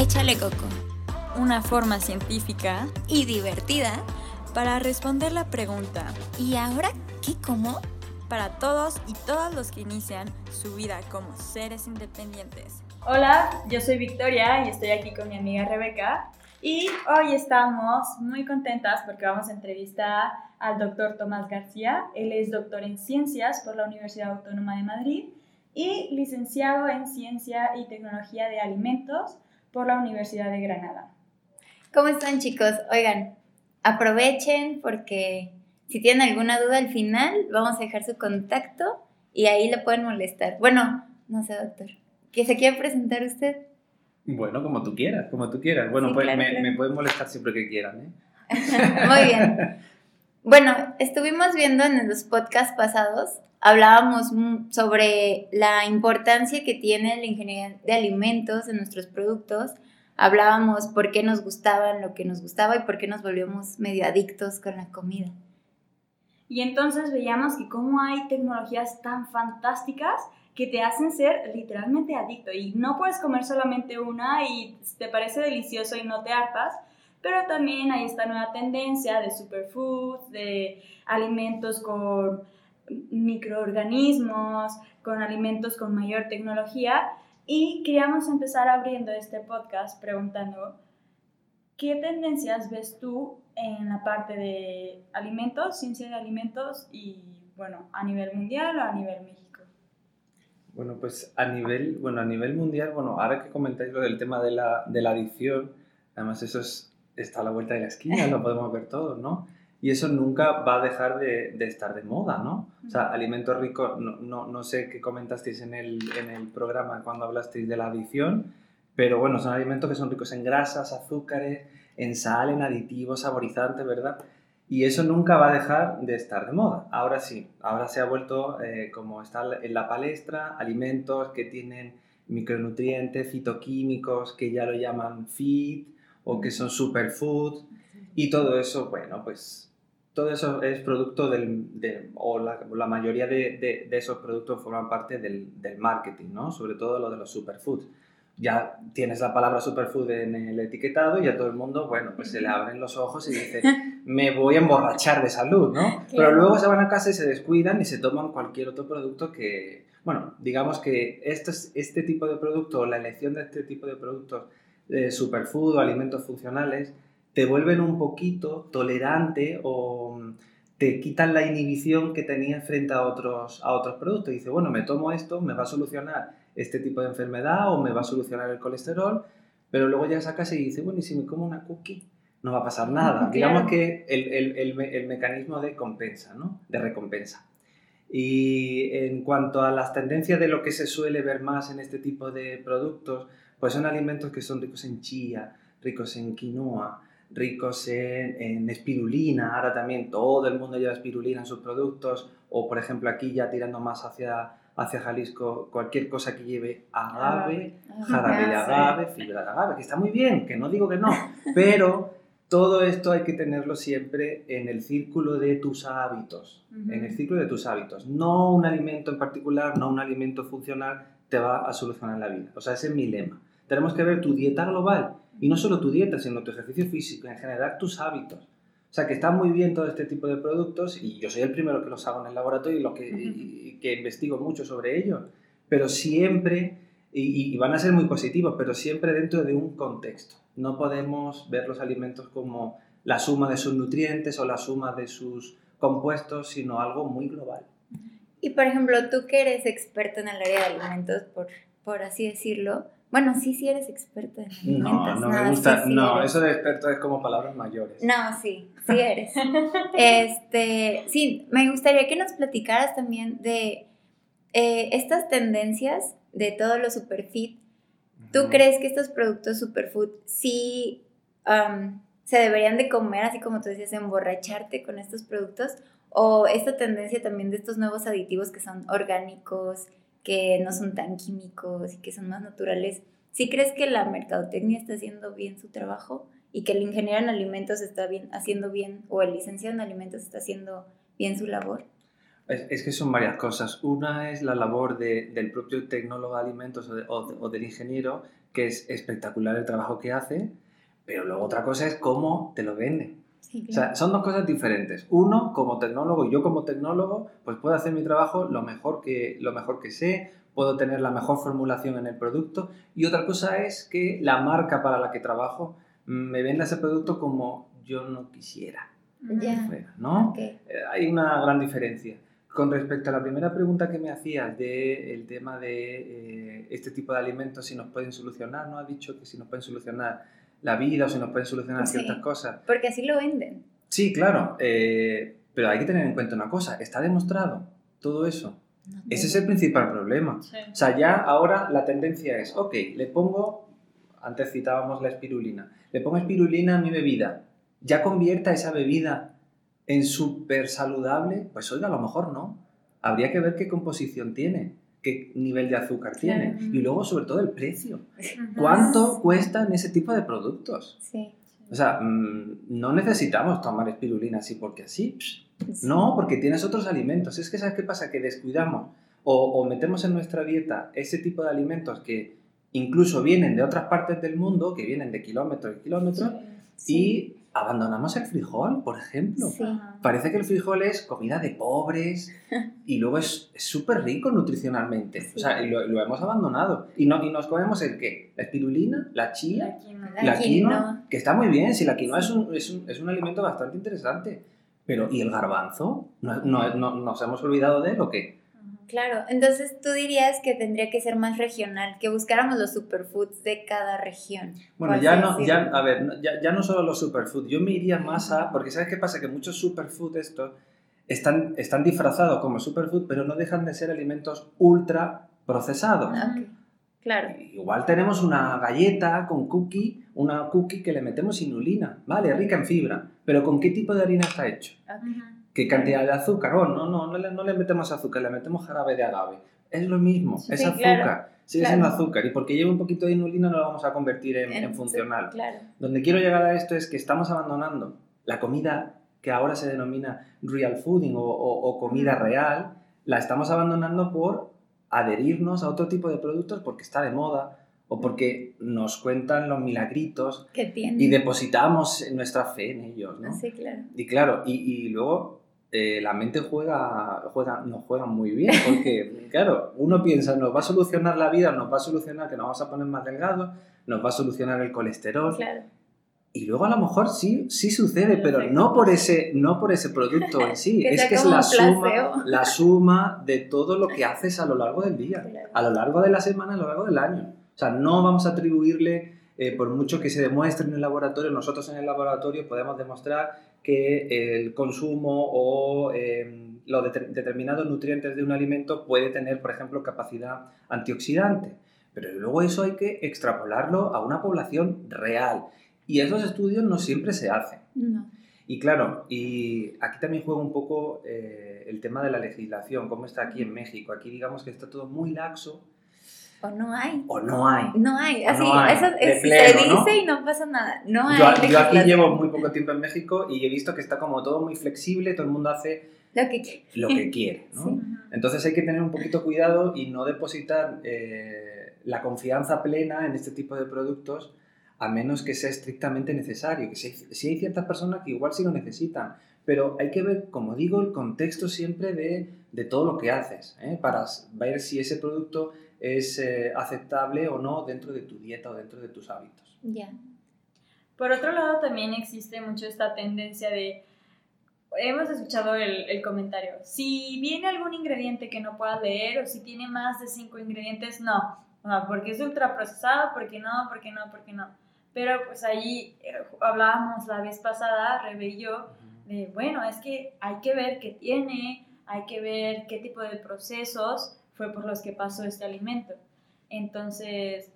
Échale Coco, una forma científica y divertida para responder la pregunta ¿y ahora qué como? Para todos y todas los que inician su vida como seres independientes. Hola, yo soy Victoria y estoy aquí con mi amiga Rebeca. Y hoy estamos muy contentas porque vamos a entrevistar al doctor Tomás García. Él es doctor en ciencias por la Universidad Autónoma de Madrid y licenciado en Ciencia y Tecnología de Alimentos por la Universidad de Granada. ¿Cómo están chicos? Oigan, aprovechen porque si tienen alguna duda al final, vamos a dejar su contacto y ahí le pueden molestar. Bueno, no sé, doctor. ¿Que se quiere presentar usted? Bueno, como tú quieras, como tú quieras. Bueno, pues me, me, pueden molestar siempre que quieran, ¿eh? Muy bien. Bueno, estuvimos viendo en los podcasts pasados hablábamos sobre la importancia que tiene la ingeniería de alimentos en nuestros productos. Hablábamos por qué nos gustaban lo que nos gustaba y por qué nos volvíamos medio adictos con la comida. Y entonces veíamos que cómo hay tecnologías tan fantásticas que te hacen ser literalmente adicto y no puedes comer solamente una y te parece delicioso y no te hartas, pero también hay esta nueva tendencia de superfoods, de alimentos con microorganismos, con alimentos con mayor tecnología y queríamos empezar abriendo este podcast preguntando, ¿qué tendencias ves tú en la parte de alimentos, ciencia de alimentos y, bueno, a nivel mundial o a nivel México? Bueno, pues a nivel, bueno, a nivel mundial, bueno, ahora que comentáis lo del tema de la, de la adicción, además eso es, está a la vuelta de la esquina, lo podemos ver todos, ¿no? y eso nunca va a dejar de, de, estar de moda, ¿no? O sea, alimentos ricos, no, no, no, sé qué comentasteis en el, en el programa cuando hablasteis de la adición, pero bueno, son alimentos que son ricos en grasas, azúcares, en sal, en aditivos, saborizantes, ¿verdad? Y eso nunca va a dejar de estar de moda. Ahora sí, ahora se ha vuelto, eh, como está en la palestra, alimentos que tienen micronutrientes, fitoquímicos, que ya lo llaman fit o que son superfoods. Y todo eso, bueno, pues todo eso es producto del, de, o la, la mayoría de, de, esos productos forman parte del, del, marketing, ¿no? Sobre todo lo de los superfoods. Ya tienes la palabra superfood en el etiquetado y a todo el mundo, bueno, pues se le abren los ojos y dice, me voy a emborrachar de salud, ¿no? Pero luego se van a casa y se descuidan y se toman cualquier otro producto que, bueno, digamos que este, este tipo de producto, la elección de este tipo de productos de superfood o alimentos funcionales, te vuelven un poquito tolerante o mm, te quitan la inhibición que tenías frente a otros, a otros productos. Dice, bueno, me tomo esto, me va a solucionar este tipo de enfermedad o me va a solucionar el colesterol, pero luego llegas a casa y dices, bueno, ¿y si me como una cookie? No va a pasar nada. Digamos que el, el, el, mecanismo de compensa, ¿no? De recompensa. Y en cuanto a las tendencias de lo que se suele ver más en este tipo de productos, pues son alimentos que son ricos en chía, ricos en quinoa, ricos en, espirulina, ahora también todo el mundo lleva espirulina en sus productos, o por ejemplo aquí ya tirando más hacia, hacia Jalisco, cualquier cosa que lleve agave, jarabe de agave, fibra de agave, que está muy bien, que no digo que no, pero todo esto hay que tenerlo siempre en el círculo de tus hábitos, en el círculo de tus hábitos. No un alimento en particular, no un alimento funcional te va a solucionar la vida. O sea, ese es mi lema. Tenemos que ver tu dieta global y no solo tu dieta, sino tu ejercicio físico, en general tus hábitos. O sea, que está muy bien todo este tipo de productos y yo soy el primero que los hago en el laboratorio y, lo que, que investigo mucho sobre ellos, pero siempre, y, van a ser muy positivos, pero siempre dentro de un contexto. No podemos ver los alimentos como la suma de sus nutrientes o la suma de sus compuestos, sino algo muy global. Y por ejemplo, tú que eres experto en el área de alimentos, por, por así decirlo, bueno, sí, sí eres experto en alimentos. No, no, me gusta. no, eso de experto es como palabras mayores. No, sí, sí eres. este, sí, me gustaría que nos platicaras también de eh, estas tendencias de todo lo superfit. ¿Tú crees que estos productos superfood sí se deberían de comer, así como tú decías, emborracharte con estos productos? ¿O esta tendencia también de estos nuevos aditivos que son orgánicos, que no son tan químicos y que son más naturales, ¿sí crees que la mercadotecnia está haciendo bien su trabajo y que el ingeniero en alimentos está bien, haciendo bien o el licenciado en alimentos está haciendo bien su labor? Es, que son varias cosas. Una es la labor de, del propio tecnólogo de alimentos o, o, del ingeniero, que es espectacular el trabajo que hace, pero luego otra cosa es cómo te lo vende. Sí, claro. O sea, son dos cosas diferentes. Uno, como tecnólogo, y yo como tecnólogo, pues puedo hacer mi trabajo lo mejor que, lo mejor que sé, puedo tener la mejor formulación en el producto. Y otra cosa es que la marca para la que trabajo me venda ese producto como yo no quisiera. Ya. ¿no? Okay. Eh, hay una gran diferencia. Con respecto a la primera pregunta que me hacías del tema de eh, este tipo de alimentos, si nos pueden solucionar, ¿no? Ha dicho que si nos pueden solucionar la vida o si nos pueden solucionar Sí. ciertas cosas. Porque así lo venden. Sí, claro, eh, pero hay que tener en cuenta una cosa, está demostrado todo eso. No Ese es el principal problema. Sí. O sea, ya ahora la tendencia es, ok, le pongo, antes citábamos la espirulina, le pongo espirulina a mi bebida, ya convierta esa bebida en súper saludable, pues oiga, a lo mejor no. Habría que ver qué composición tiene, qué nivel de azúcar tiene Claro. y luego sobre todo el precio. ¿Cuánto cuestan ese tipo de productos? Sí. O sea, mm, no necesitamos tomar espirulina así porque así. sí. no, porque tienes otros alimentos. Es que, ¿sabes qué pasa? Que descuidamos o, o metemos en nuestra dieta ese tipo de alimentos que incluso vienen de otras partes del mundo, que vienen de kilómetros y kilómetros, Sí. y abandonamos el frijol, por ejemplo. Sí. Parece que el frijol es comida de pobres y luego es súper rico nutricionalmente. Sí. O sea, lo, lo hemos abandonado. Y, no, y nos comemos el qué? La espirulina, la chía, Aquí no. La la quinoa. quinoa, que está muy bien, si la quinoa es un, es un, es un alimento bastante interesante. Pero, ¿y el garbanzo? ¿No, no, no- nos hemos olvidado de él o qué? Claro, entonces tú dirías que tendría que ser más regional, que buscáramos los superfoods de cada región. Bueno, ya no, ya, a ver, no- ya, ya no solo los superfood, yo me iría más a, porque ¿sabes qué pasa? Que muchos superfood estos están, están disfrazados como superfood, pero no dejan de ser alimentos ultra procesados. Ah. Claro. Igual tenemos una galleta con cookie, una cookie que le metemos inulina, ¿vale? Rica en fibra, pero ¿con qué tipo de harina está hecho? ok. ¿Qué cantidad de azúcar? Oh, no, no, no le, no le metemos azúcar, le metemos jarabe de agave. Es lo mismo, Sí, es sí, azúcar, claro, sigue claro. siendo azúcar. Y porque lleva un poquito de inulina no lo vamos a convertir en, en funcional. Claro. Donde quiero llegar a esto es que estamos abandonando la comida que ahora se denomina real fooding o, o- o comida real, la estamos abandonando por adherirnos a otro tipo de productos porque está de moda o porque nos cuentan los milagritos ¿Qué tiene? y depositamos nuestra fe en ellos, ¿no? Sí, claro. Y claro, y, y luego eh, la mente juega, juega, nos juega muy bien, porque claro, uno piensa, nos va a solucionar la vida, nos va a solucionar que nos vamos a poner más delgados, nos va a solucionar el colesterol, Claro. y luego a lo mejor sí, sí sucede, pero no por, ese, no por ese producto en sí, es que es la suma, la suma de todo lo que haces a lo largo del día, Claro. a lo largo de la semana, a lo largo del año. O sea, no vamos a atribuirle, eh, por mucho que se demuestre en el laboratorio, nosotros en el laboratorio podemos demostrar que el consumo o eh, los deter- determinados nutrientes de un alimento puede tener, por ejemplo, capacidad antioxidante. Pero luego eso hay que extrapolarlo a una población real. Y esos estudios no siempre se hacen. No. Y claro, y aquí también juega un poco eh, el tema de la legislación, cómo está aquí en México. Aquí digamos que está todo muy laxo O no hay. o no hay. No hay. Así, no hay, eso de es- pleno, se ¿no? dice y no pasa nada. No hay. Yo, yo aquí llevo muy poco tiempo en México y he visto que está como todo muy flexible, todo el mundo hace Lo que lo que quiere, ¿no? Sí. Entonces hay que tener un poquito cuidado y no depositar eh, la confianza plena en este tipo de productos a menos que sea estrictamente necesario. Que si, si hay ciertas personas que igual sí lo necesitan, pero hay que ver, como digo, el contexto siempre de, de todo lo que haces, ¿eh? para ver si ese producto es eh, aceptable o no dentro de tu dieta o dentro de tus hábitos. Ya. Por otro lado, también existe mucho esta tendencia de, hemos escuchado el, el comentario, si viene algún ingrediente que no puedas leer o si tiene más de cinco ingredientes, no, no, porque es ultraprocesado, porque no, porque no, porque no. Pero pues ahí eh, hablábamos la vez pasada, Rebe y yo, de, bueno, es que hay que ver qué tiene, hay que ver qué tipo de procesos fue por los que pasó este alimento. Entonces,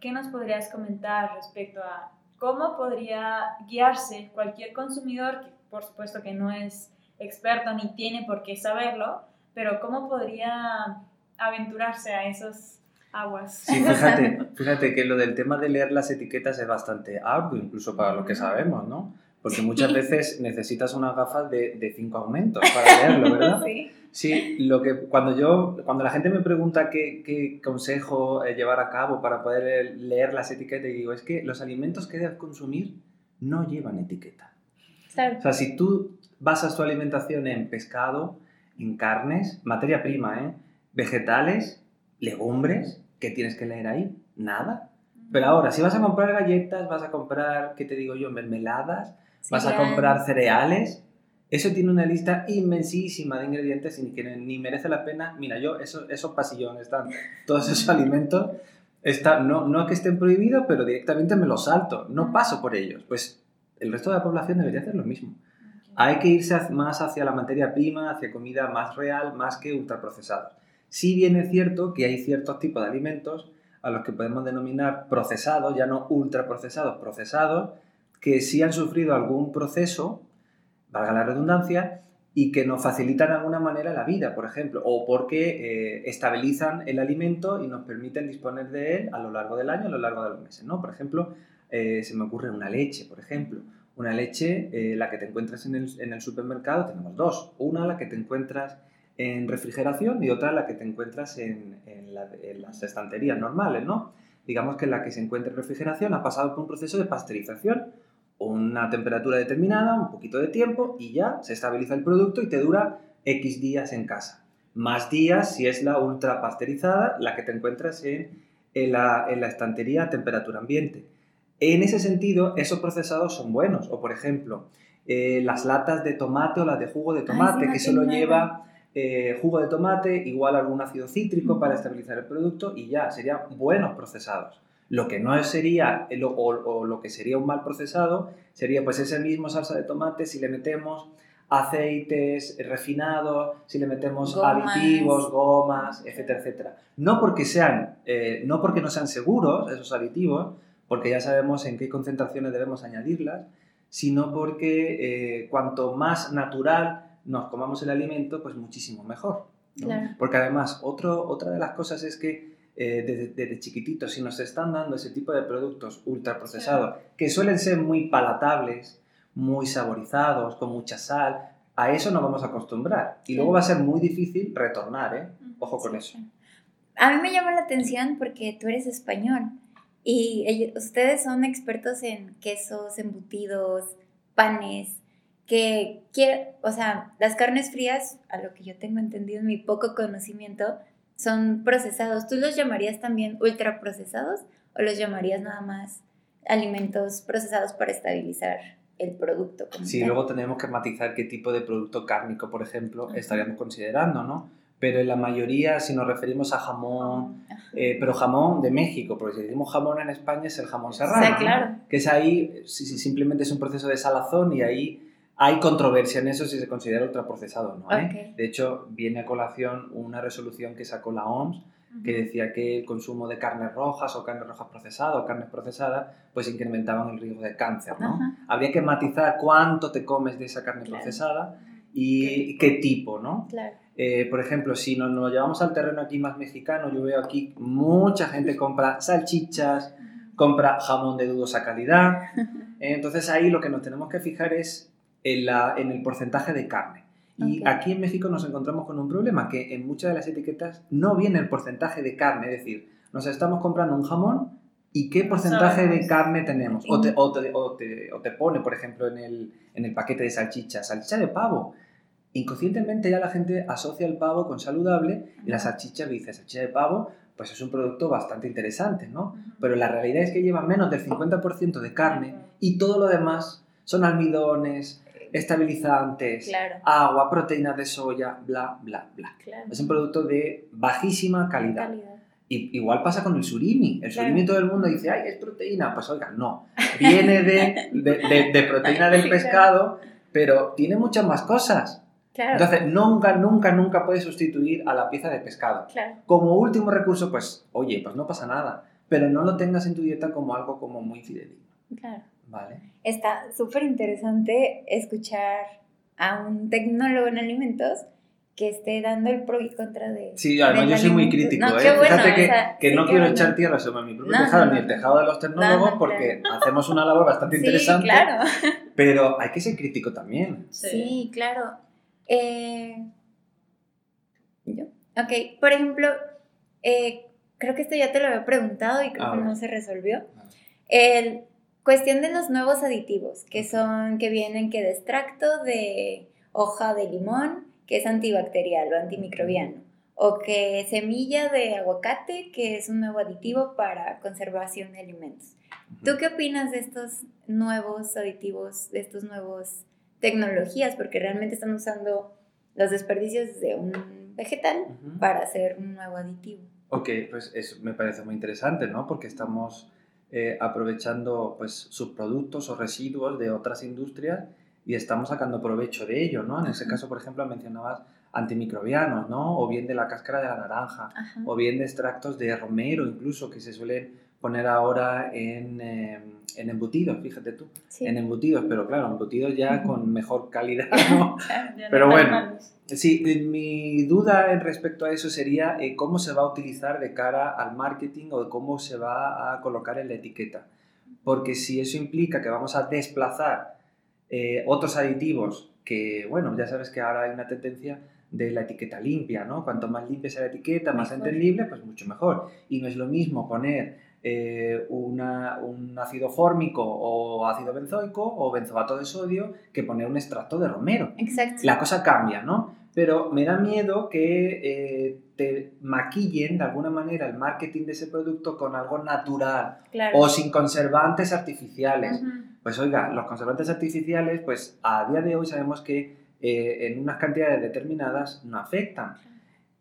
¿qué nos podrías comentar respecto a cómo podría guiarse cualquier consumidor, que por supuesto que no es experto ni tiene por qué saberlo, pero cómo podría aventurarse a esas aguas? Sí, fíjate, fíjate que lo del tema de leer las etiquetas es bastante arduo, incluso para lo que sabemos, ¿no? Porque muchas veces necesitas unas gafas de, de cinco aumentos para leerlo, ¿verdad? Sí. Sí, lo que cuando yo, cuando la gente me pregunta qué, qué consejo eh, llevar a cabo para poder leer las etiquetas, digo, es que los alimentos que debes consumir no llevan etiqueta. Claro. O sea, si tú basas tu alimentación en pescado, en carnes, materia prima, ¿eh? vegetales, legumbres, ¿qué tienes que leer ahí? Nada. Pero ahora, si vas a comprar galletas, vas a comprar, ¿qué te digo yo? Mermeladas, vas a comprar cereales, eso tiene una lista inmensísima de ingredientes y que ni merece la pena. Mira, yo, eso, esos pasillones están, todos esos alimentos, están, no, no que estén prohibidos, pero directamente me los salto, no paso por ellos. Pues el resto de la población debería hacer lo mismo. Hay que irse más hacia la materia prima, hacia comida más real, más que ultraprocesados. Si bien es cierto que hay ciertos tipos de alimentos a los que podemos denominar procesados, ya no ultraprocesados, procesados, que sí han sufrido algún proceso, valga la redundancia, y que nos facilitan de alguna manera la vida, por ejemplo, o porque eh, estabilizan el alimento y nos permiten disponer de él a lo largo del año, a lo largo de los meses, ¿no? Por ejemplo, eh, se me ocurre una leche, por ejemplo. Una leche, eh, la que te encuentras en el, supermercado, tenemos dos. Una, la que te encuentras en refrigeración y otra, la que te encuentras en, en las estanterías normales, ¿no? Digamos que la que se encuentra en refrigeración ha pasado por un proceso de pasteurización, una temperatura determinada, un poquito de tiempo y ya se estabiliza el producto y te dura X días en casa. Más días si es la ultra pasteurizada, la que te encuentras en, en la, en la estantería a temperatura ambiente. En ese sentido, esos procesados son buenos. O, por ejemplo, eh, las latas de tomate o las de jugo de tomate, sí, que solo lleva eh, jugo de tomate, igual algún ácido cítrico para estabilizar el producto y ya, serían buenos procesados. Lo que no sería, eh, o, o lo que sería un mal procesado, sería pues ese mismo salsa de tomate si le metemos aceites refinados, si le metemos Gomas. aditivos, gomas, etcétera, etcétera. No porque sean, eh, no porque no sean seguros esos aditivos, porque ya sabemos en qué concentraciones debemos añadirlas, sino porque eh, cuanto más natural nos comamos el alimento, pues muchísimo mejor. ¿no? Claro. Porque además, otro, otra de las cosas es que eh, desde, desde chiquititos, si nos están dando ese tipo de productos ultraprocesados, que suelen ser muy palatables, muy saborizados, con mucha sal, a eso nos vamos a acostumbrar. Y Sí. luego va a ser muy difícil retornar, ¿eh? Ojo con Sí, eso. sí. A mí me llama la atención porque tú eres español y ellos- ustedes son expertos en quesos, embutidos, panes, que quiero, o sea, las carnes frías, a lo que yo tengo entendido en mi poco conocimiento, son procesados. ¿Tú los llamarías también ultraprocesados o los llamarías nada más alimentos procesados para estabilizar el producto? como Sí, tal? luego tenemos que matizar qué tipo de producto cárnico, por ejemplo, Ajá. estaríamos considerando, ¿no? Pero en la mayoría, si nos referimos a jamón, eh, pero jamón de México, porque si decimos jamón en España es el jamón O serrano. claro. que es ahí, si, si simplemente es un proceso de salazón y ahí hay controversia en eso si se considera ultraprocesado o no. ¿eh? De hecho, viene a colación una resolución que sacó la OMS que decía que el consumo de carnes rojas o carnes rojas procesadas o carnes procesadas pues incrementaban el riesgo de cáncer, ¿no? Habría que matizar cuánto te comes de esa carne Claro. procesada y qué tipo, ¿no? Claro. Eh, por ejemplo, si nos, nos llevamos al terreno aquí más mexicano, yo veo aquí mucha gente compra salchichas, compra jamón de dudosa calidad. Entonces ahí lo que nos tenemos que fijar es en, la, en el porcentaje de carne. Y Ok. aquí en México nos encontramos con un problema, que en muchas de las etiquetas no viene el porcentaje de carne, es decir, nos estamos comprando un jamón y qué porcentaje de sabemos. carne tenemos. O te, o te- o te- o te pone, por ejemplo, en el, en el paquete de salchicha, salchicha de pavo. Inconscientemente ya la gente asocia el pavo con saludable y la salchicha dice, salchicha de pavo, pues es un producto bastante interesante, ¿no? Pero la realidad es que lleva menos del 50% de carne y todo lo demás son almidones, estabilizantes, Claro. agua, proteínas de soya, bla, bla, bla. Claro. Es un producto de bajísima calidad. Calidad. Y, igual pasa con el surimi. El Claro. surimi todo el mundo dice, ay, es proteína. Pues oiga, no. Viene de, de, de- de proteína del Sí, pescado, pero tiene muchas más cosas. Claro. Entonces, nunca, nunca, nunca puedes sustituir a la pieza de pescado. claro. Como último recurso, pues, oye, pues no pasa nada. Pero no lo tengas en tu dieta como algo como muy fidedigno. Claro. ¿Vale? Está súper interesante escuchar a un tecnólogo en alimentos que esté dando el pro y contra de. Sí, además yo soy muy crítico, ¿eh? Fíjate que, que no quiero echar tierra sobre mi propio tejado ni el tejado de los tecnólogos porque hacemos una labor bastante interesante. Claro. Pero hay que ser crítico también. Sí, claro. Eh, ¿Yo? Ok, por ejemplo, eh, creo que esto ya te lo había preguntado y creo que no se resolvió. El, cuestión de los nuevos aditivos, que son, que vienen que de extracto de hoja de limón, que es antibacterial o antimicrobiano, o que semilla de aguacate, que es un nuevo aditivo para conservación de alimentos. ¿Tú qué opinas de estos nuevos aditivos, de estos nuevos tecnologías? Porque realmente están usando los desperdicios de un vegetal para hacer un nuevo aditivo. Ok, pues eso me parece muy interesante, ¿no? Porque estamos eh, aprovechando pues, subproductos o residuos de otras industrias y estamos sacando provecho de ello, ¿no? En ese caso, por ejemplo, mencionabas antimicrobianos, ¿no? O bien de la cáscara de la naranja, o bien de extractos de romero incluso, que se suelen poner ahora en, em, en embutidos, fíjate tú, en embutidos, pero claro, embutidos ya con mejor calidad, ¿no? pero bueno, sí, eh, mi duda en respecto a eso sería eh, cómo se va a utilizar de cara al marketing o cómo se va a colocar en la etiqueta. Porque si eso implica que vamos a desplazar eh, otros aditivos, que bueno, ya sabes que ahora hay una tendencia de la etiqueta limpia, ¿no? Cuanto más limpia sea la etiqueta, más entendible, pues mucho mejor. Y no es lo mismo poner eh, una, un ácido fórmico o ácido benzoico o benzoato de sodio que poner un extracto de romero. Exacto. La cosa cambia, ¿no? Pero me da miedo que eh, te maquillen de alguna manera el marketing de ese producto con algo natural o sin conservantes artificiales. Pues oiga, los conservantes artificiales, pues a día de hoy sabemos que eh, en unas cantidades determinadas no afectan.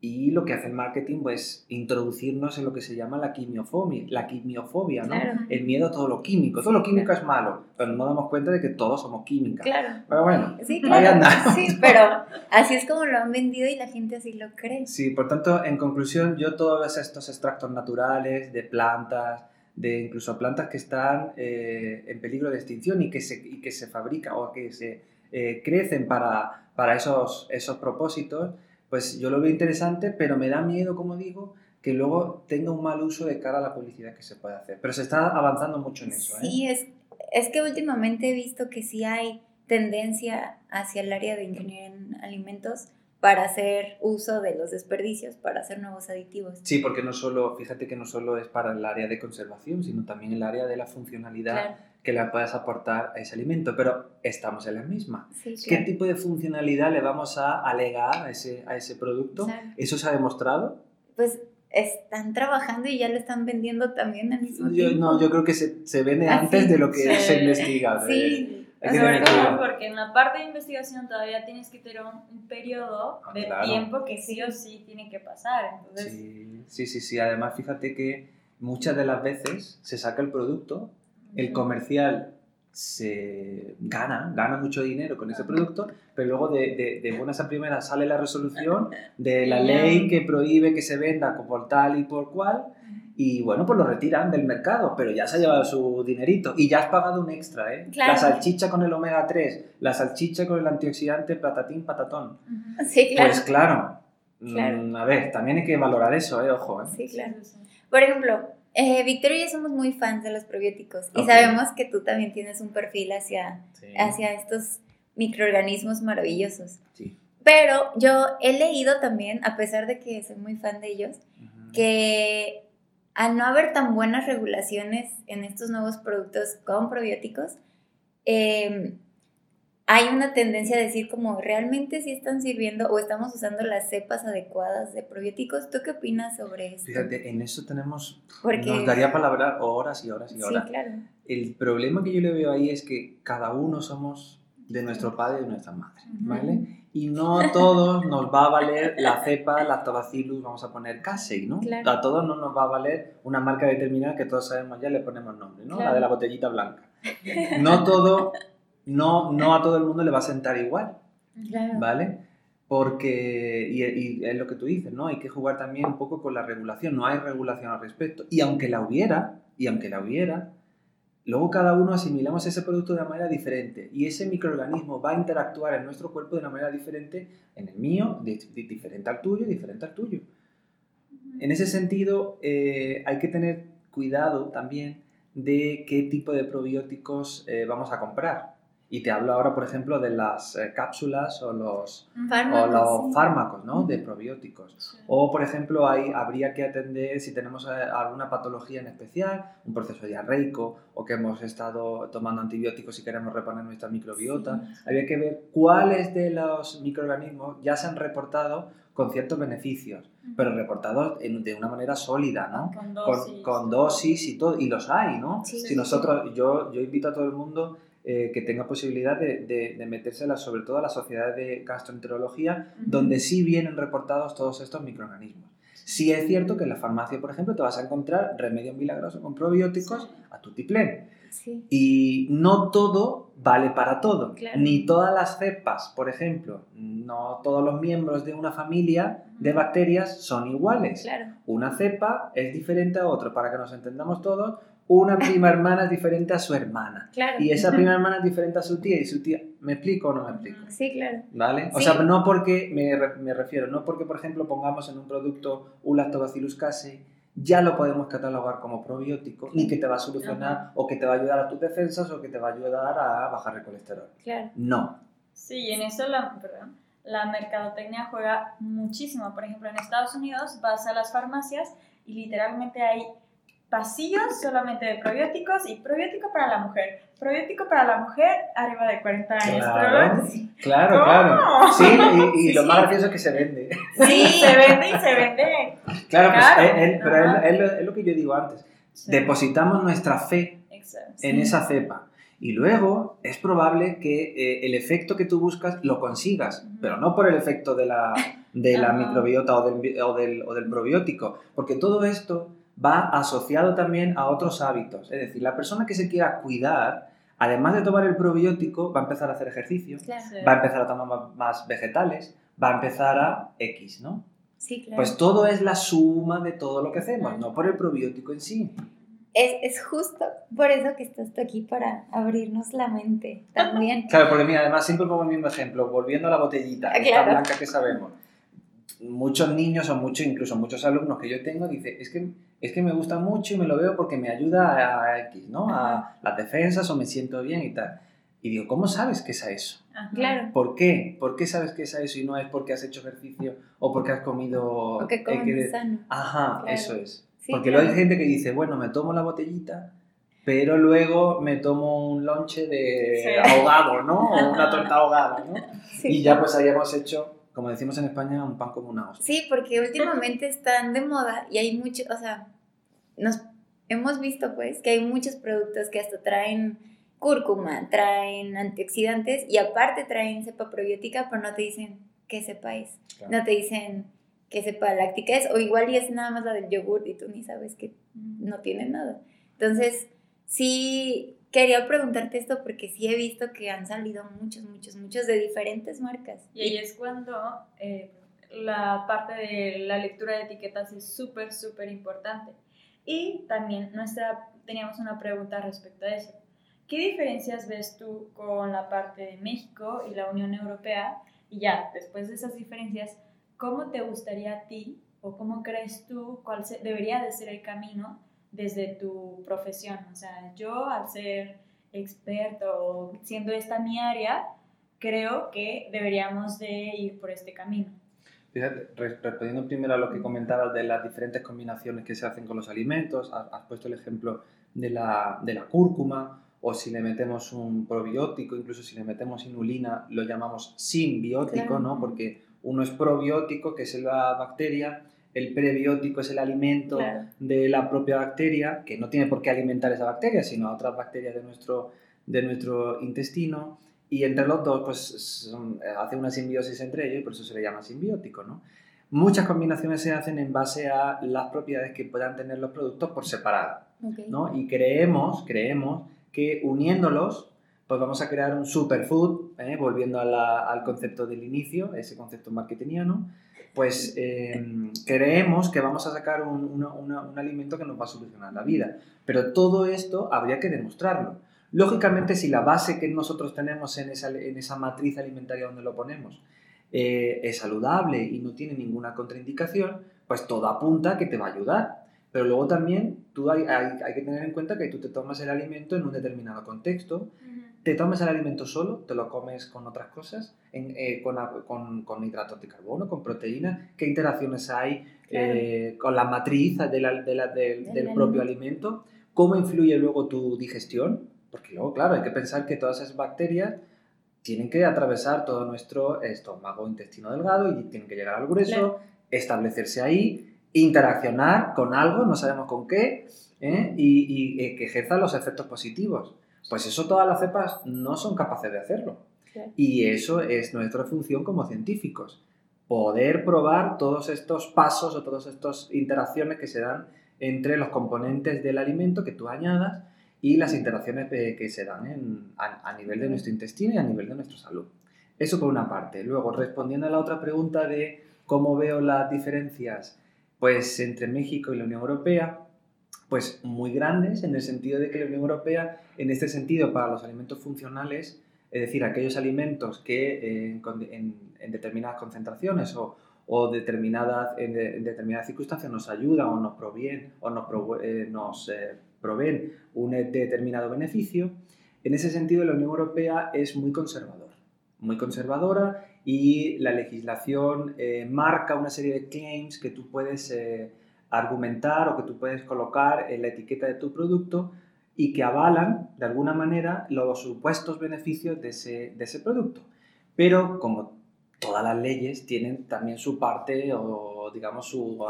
Y lo que hace el marketing, pues, introducirnos en lo que se llama la quimiofobia, la quimiofobia, ¿no? El miedo a todo lo químico. Todo lo químico es malo, pero no damos cuenta de que todos somos química. Claro. Pero bueno, sí, claro. Sí, pero así es como lo han vendido y la gente así lo cree. Sí, por tanto, en conclusión, yo todos estos extractos naturales de plantas, de incluso plantas que están eh, en peligro de extinción y que se, y que se fabrican o que se eh, crecen para, para esos, esos propósitos, pues yo lo veo interesante, pero me da miedo, como digo, que luego tenga un mal uso de cara a la publicidad que se puede hacer. Pero se está avanzando mucho en eso. ¿eh? Sí, es, es que últimamente he visto que sí hay tendencia hacia el área de ingeniería en alimentos para hacer uso de los desperdicios, para hacer nuevos aditivos. Sí, porque no solo, fíjate que no solo es para el área de conservación, sino también el área de la funcionalidad que le puedas aportar a ese alimento, pero estamos en la misma. ¿Qué tipo de funcionalidad le vamos a alegar a ese, a ese producto? ¿Eso se ha demostrado? Pues están trabajando y ya lo están vendiendo también al mismo yo, tiempo. No, yo creo que se, se vende ah, antes de lo que se investiga. Sí. Sobre todo porque en la parte de investigación todavía tienes que tener un, periodo ah, de tiempo que sí o sí tiene que pasar. Entonces... Sí, sí, sí, sí. Además, fíjate que muchas de las veces se saca el producto el comercial se gana, gana mucho dinero con ese producto, pero luego de, de, buenas a primeras sale la resolución de la ley que prohíbe que se venda por tal y por cual, y bueno, pues lo retiran del mercado, pero ya se ha llevado su dinerito y ya has pagado un extra, ¿eh? La salchicha con el omega 3, la salchicha con el antioxidante patatín patatón. Sí, claro. Pues claro, mm, a ver, también hay que valorar eso, ¿eh? Ojo, ¿eh? Sí, claro. Por ejemplo, eh, Victoria y yo somos muy fans de los probióticos y sabemos que tú también tienes un perfil hacia, hacia estos microorganismos maravillosos. Pero yo he leído también, a pesar de que soy muy fan de ellos, que al no haber tan buenas regulaciones en estos nuevos productos con probióticos, eh, hay una tendencia a decir como realmente sí están sirviendo o estamos usando las cepas adecuadas de probióticos. ¿Tú qué opinas sobre esto? Fíjate, en eso tenemos, nos daría para hablar horas y horas y horas. Sí, claro. El problema que yo le veo ahí es que cada uno somos de nuestro padre y de nuestra madre, ¿vale? Y no a todos nos va a valer la cepa lactobacillus, vamos a poner casei, ¿no? A todos no nos va a valer una marca determinada que todos sabemos ya, le ponemos nombre, ¿no? La de la botellita blanca. No todo no, no a todo el mundo le va a sentar igual. ¿Vale? Porque, y, es lo que tú dices, ¿no? Hay que jugar también un poco con la regulación. No hay regulación al respecto. Y aunque la hubiera, y aunque la hubiera, luego cada uno asimilamos ese producto de una manera diferente y ese microorganismo va a interactuar en nuestro cuerpo de una manera diferente, en el mío, diferente al tuyo, diferente al tuyo. En ese sentido, eh, hay que tener cuidado también de qué tipo de probióticos eh, vamos a comprar. Y te hablo ahora, por ejemplo, de las eh, cápsulas o los fármacos, o los fármacos ¿no? de probióticos. O, por ejemplo, hay, habría que atender si tenemos eh, alguna patología en especial, un proceso diarreico o que hemos estado tomando antibióticos y queremos reponer nuestra microbiota. Habría que ver cuáles de los microorganismos ya se han reportado con ciertos beneficios, pero reportados de una manera sólida, ¿no? Con dosis. Con, dosis y todo, y los hay, ¿no? si nosotros, yo, yo invito a todo el mundo eh, que tenga posibilidad de, de, de, metérsela sobre todo a la sociedad de gastroenterología, donde sí vienen reportados todos estos microorganismos. Sí es cierto que en la farmacia, por ejemplo, te vas a encontrar remedios milagrosos con probióticos a tu Sí. Y no todo vale para todo. Ni todas las cepas, por ejemplo, no todos los miembros de una familia de bacterias son iguales. Una cepa es diferente a otra. Para que nos entendamos todos, una prima hermana es diferente a su hermana. Y esa prima hermana es diferente a su tía y su tía. ¿Me explico o no me explico? Sí, claro. ¿Vale? O sea, no porque, me, me, refiero, no porque, por ejemplo, pongamos en un producto un lactobacillus casei, ya lo podemos catalogar como probiótico, ni que te va a solucionar o que te va a ayudar a tus defensas o que te va a ayudar a bajar el colesterol. Claro. No. Sí, en eso la, la mercadotecnia juega muchísimo. Por ejemplo, en Estados Unidos vas a las farmacias y literalmente hay pasillos solamente de probióticos y probiótico para la mujer. Probiótico para la mujer arriba de 40 años. Claro, claro, claro. Sí, y, lo más gracioso es que se vende. Sí, se vende y se vende. Claro, pues pero es lo que yo digo antes. Depositamos nuestra fe en esa cepa. Y luego es probable que eh, el efecto que tú buscas lo consigas, pero no por el efecto de la, de la microbiota o del, o, del, o del probiótico, porque todo esto va asociado también a otros hábitos. Es decir, la persona que se quiera cuidar, además de tomar el probiótico, va a empezar a hacer ejercicio, va a empezar a tomar más vegetales, va a empezar a X, ¿no? Sí, claro. Pues todo es la suma de todo lo que hacemos, no por el probiótico en sí. Es, es, justo por eso que estás aquí para abrirnos la mente también. Claro, porque mira, además siempre pongo el mismo ejemplo, volviendo a la botellita, esta blanca que sabemos muchos niños o muchos, incluso muchos alumnos que yo tengo dicen, es que, es que me gusta mucho y me lo veo porque me ayuda a X, ¿no? A las defensas o me siento bien y tal. Y digo, ¿cómo sabes que es a eso? Claro. ¿Por qué? ¿Por qué sabes que es a eso y no es porque has hecho ejercicio o porque has comido... Porque comes sano. Ajá, eso es. porque luego hay gente que dice, bueno, me tomo la botellita, pero luego me tomo un lonche de ahogado, ¿no? O una torta ahogada, ¿no? Y ya pues hayamos hecho como decimos en España, un pan como una hostia. Sí, porque últimamente están de moda y hay mucho, o sea, nos hemos visto pues que hay muchos productos que hasta traen cúrcuma, traen antioxidantes y aparte traen cepa probiótica, pero no te dicen qué cepa es. No te dicen qué cepa láctica es, o igual y es nada más la del yogur y tú ni sabes que no tiene nada. Entonces, sí quería preguntarte esto porque sí he visto que han salido muchos, muchos, muchos de diferentes marcas. Y ahí es cuando eh, la parte de la lectura de etiquetas es súper, súper importante. Y también nuestra, teníamos una pregunta respecto a eso. ¿Qué diferencias ves tú con la parte de México y la Unión Europea? Y ya, después de esas diferencias, ¿cómo te gustaría a ti o cómo crees tú cuál debería de ser el camino desde tu profesión. O sea, yo al ser experto o siendo esta mi área, creo que deberíamos de ir por este camino. Fíjate, respondiendo primero a lo que comentabas de las diferentes combinaciones que se hacen con los alimentos, has, puesto el ejemplo de la, de la cúrcuma, o si le metemos un probiótico, incluso si le metemos inulina, lo llamamos simbiótico, ¿no? Porque uno es probiótico, que es la bacteria, el prebiótico es el alimento de la propia bacteria, que no tiene por qué alimentar esa bacteria, sino a otras bacterias de nuestro, de nuestro intestino, y entre los dos pues hace una simbiosis entre ellos y por eso se le llama simbiótico, ¿no? Muchas combinaciones se hacen en base a las propiedades que puedan tener los productos por separado, ¿no? Y creemos, creemos que uniéndolos pues vamos a crear un superfood, ¿eh? volviendo al concepto del inicio, ese concepto marketingiano, pues em, creemos que vamos a sacar un, un alimento que nos va a solucionar la vida. Pero todo esto habría que demostrarlo. Lógicamente, si la base que nosotros tenemos en esa, matriz alimentaria donde lo ponemos eh, es saludable y no tiene ninguna contraindicación, pues todo apunta que te va a ayudar. Pero luego también hay, hay, que tener en cuenta que tú te tomas el alimento en un determinado contexto, te tomas el alimento solo, te lo comes con otras cosas, eh, con, con, con, hidratos de carbono, con proteínas, qué interacciones hay eh, con la matriz de la, de la, del propio alimento, cómo influye luego tu digestión, porque luego, claro, hay que pensar que todas esas bacterias tienen que atravesar todo nuestro estómago, intestino delgado y tienen que llegar al grueso, establecerse ahí, interaccionar con algo, no sabemos con qué, ¿eh? y, y eh, que ejerza los efectos positivos. Pues eso todas las cepas no son capaces de hacerlo. Y eso es nuestra función como científicos, poder probar todos estos pasos o todas estas interacciones que se dan entre los componentes del alimento que tú añadas y las interacciones que se dan a, nivel de nuestro intestino y a nivel de nuestra salud. Eso por una parte. Luego, respondiendo a la otra pregunta de cómo veo las diferencias pues, entre México y la Unión Europea, pues muy grandes en el sentido de que la Unión Europea, en este sentido, para los alimentos funcionales, es decir, aquellos alimentos que eh, en, determinadas concentraciones o, o determinadas, en, determinadas circunstancias nos ayudan o nos proveen o nos, eh, nos eh, proveen un determinado beneficio, en ese sentido la Unión Europea es muy conservadora, muy conservadora y la legislación marca una serie de claims que tú puedes argumentar o que tú puedes colocar en la etiqueta de tu producto y que avalan de alguna manera los supuestos beneficios de ese, de ese producto. Pero como todas las leyes tienen también su parte o digamos su,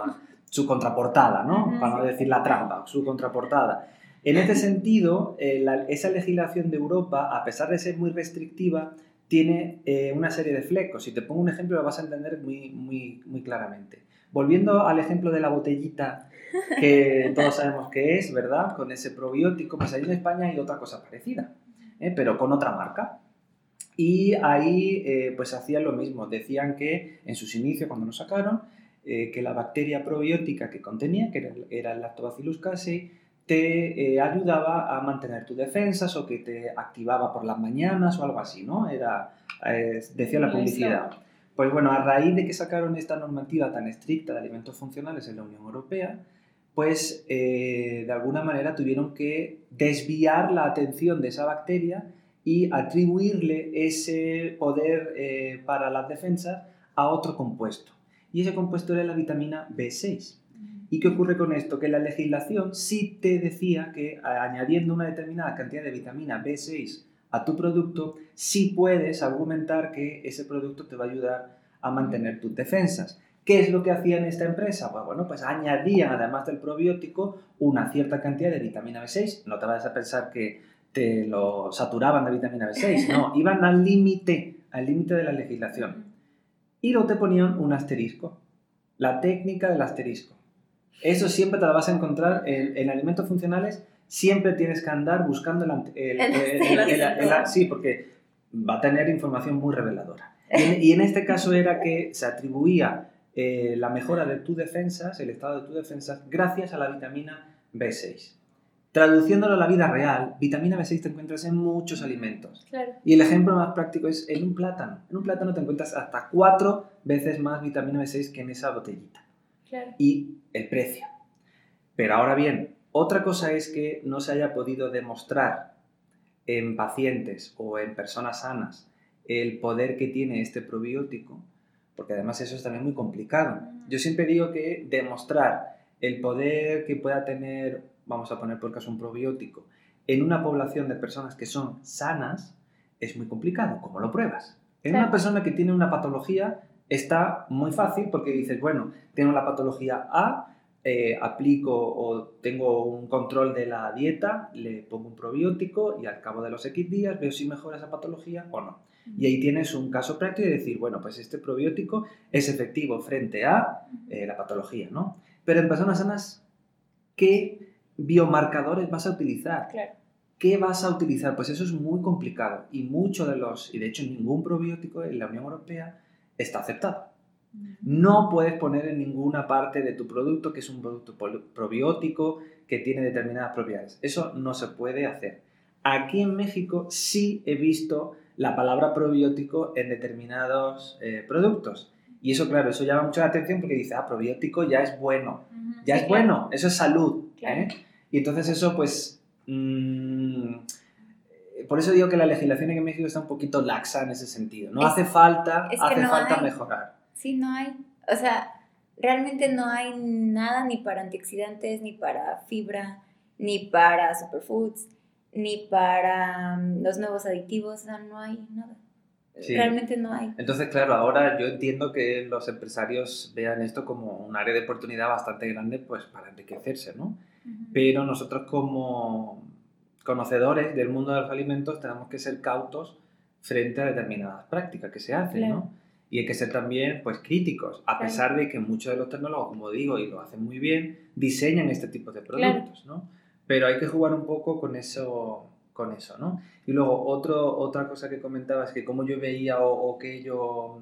su contraportada, ¿no? Para no decir la trampa, su contraportada. En este sentido, eh, esa legislación de Europa, a pesar de ser muy restrictiva, tiene eh, una serie de flecos. Si te pongo un ejemplo, lo vas a entender muy, muy, muy claramente. Volviendo al ejemplo de la botellita que todos sabemos que es, ¿verdad? Con ese probiótico, pues ahí en España hay otra cosa parecida, ¿eh? pero con otra marca. Y ahí pues hacían lo mismo, decían que en sus inicios, cuando lo sacaron, eh, que la bacteria probiótica que contenía, que era, el lactobacillus casei, te eh, ayudaba a mantener tus defensas o que te activaba por las mañanas o algo así, ¿no? Era, eh, decía la publicidad. Pues bueno, a raíz de que sacaron esta normativa tan estricta de alimentos funcionales en la Unión Europea, pues de alguna manera tuvieron que desviar la atención de esa bacteria y atribuirle ese poder para las defensas a otro compuesto y ese compuesto era la vitamina B6. ¿Y qué ocurre con esto? Que la legislación sí te decía que añadiendo una determinada cantidad de vitamina B6 a tu producto, sí puedes argumentar que ese producto te va a ayudar a mantener tus defensas. ¿Qué es lo que hacían esta empresa? Pues bueno, pues añadían además del probiótico una cierta cantidad de vitamina B6. No te vayas a pensar que te lo saturaban de vitamina B6, no, iban al límite, al límite de la legislación y luego te ponían un asterisco. La técnica del asterisco. Eso siempre te la vas a encontrar en, alimentos funcionales. Siempre tienes que andar buscando el, el, Sí, porque va a tener información muy reveladora. Y en, este caso era que se atribuía eh, la mejora de tus defensas, el estado de tus defensas, gracias a la vitamina B6. Traduciéndolo a la vida real, vitamina B6 te encuentras en muchos alimentos. Y el ejemplo más práctico es en un plátano. En un plátano te encuentras hasta cuatro veces más vitamina B6 que en esa botellita. Y el precio. Pero ahora bien, otra cosa es que no se haya podido demostrar en pacientes o en personas sanas el poder que tiene este probiótico, porque además eso es también muy complicado. Yo siempre digo que demostrar el poder que pueda tener vamos a poner por caso un probiótico, en una población de personas que son sanas, es muy complicado. ¿Cómo lo pruebas? En una persona que tiene una patología está muy fácil porque dices, bueno, tengo la patología A, eh, aplico o tengo un control de la dieta, le pongo un probiótico y al cabo de los X días veo si mejora esa patología o no. Y ahí tienes un caso práctico de decir, bueno, pues este probiótico es efectivo frente a eh, la patología, ¿no? Pero en personas sanas, ¿qué biomarcadores vas a utilizar? ¿Qué vas a utilizar? Pues eso es muy complicado y mucho de los, y de hecho ningún probiótico en la Unión Europea está aceptado. No puedes poner en ninguna parte de tu producto que es un producto probiótico que tiene determinadas propiedades. Eso no se puede hacer. Aquí en México sí he visto la palabra probiótico en determinados eh, productos. Y eso, claro, eso llama mucho la atención porque dice, ah, probiótico ya es bueno. Ya es bueno, eso es salud. ¿eh? Y entonces eso, pues... Mm, por eso digo que la legislación en México está un poquito laxa en ese sentido. No hace falta, hace falta mejorar. Sí, no hay. O sea, realmente no hay nada ni para antioxidantes, ni para fibra, ni para superfoods, ni para mm, los nuevos aditivos, o sea, no hay nada. Realmente no hay. Entonces, claro, ahora yo entiendo que los empresarios vean esto como un área de oportunidad bastante grande pues para enriquecerse, ¿no? Pero nosotros como conocedores del mundo de los alimentos tenemos que ser cautos frente a determinadas prácticas que se hacen, ¿no? Y hay que ser también pues críticos, a pesar de que muchos de los tecnólogos, como digo, y lo hacen muy bien, diseñan este tipo de productos, ¿no? Pero hay que jugar un poco con eso, con eso, ¿no? Y luego otro, otra cosa que comentabas, que como yo veía o, que yo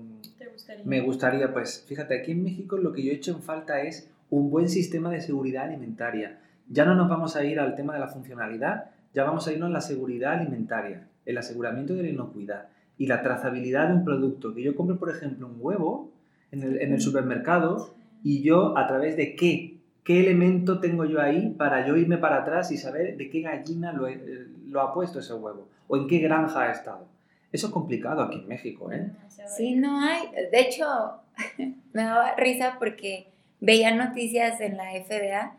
me gustaría, pues fíjate, aquí en México lo que yo he hecho en falta es un buen sistema de seguridad alimentaria. Ya no nos vamos a ir al tema de la funcionalidad, ya vamos a irnos a la seguridad alimentaria, el aseguramiento de la inocuidad y la trazabilidad de un producto. Que yo compre, por ejemplo, un huevo en el, supermercado y yo a través de qué, qué elemento tengo yo ahí para yo irme para atrás y saber de qué gallina lo, lo ha puesto ese huevo o en qué granja ha estado. Eso es complicado aquí en México, ¿eh? Sí, no hay. De hecho, me daba risa porque veía noticias en la FDA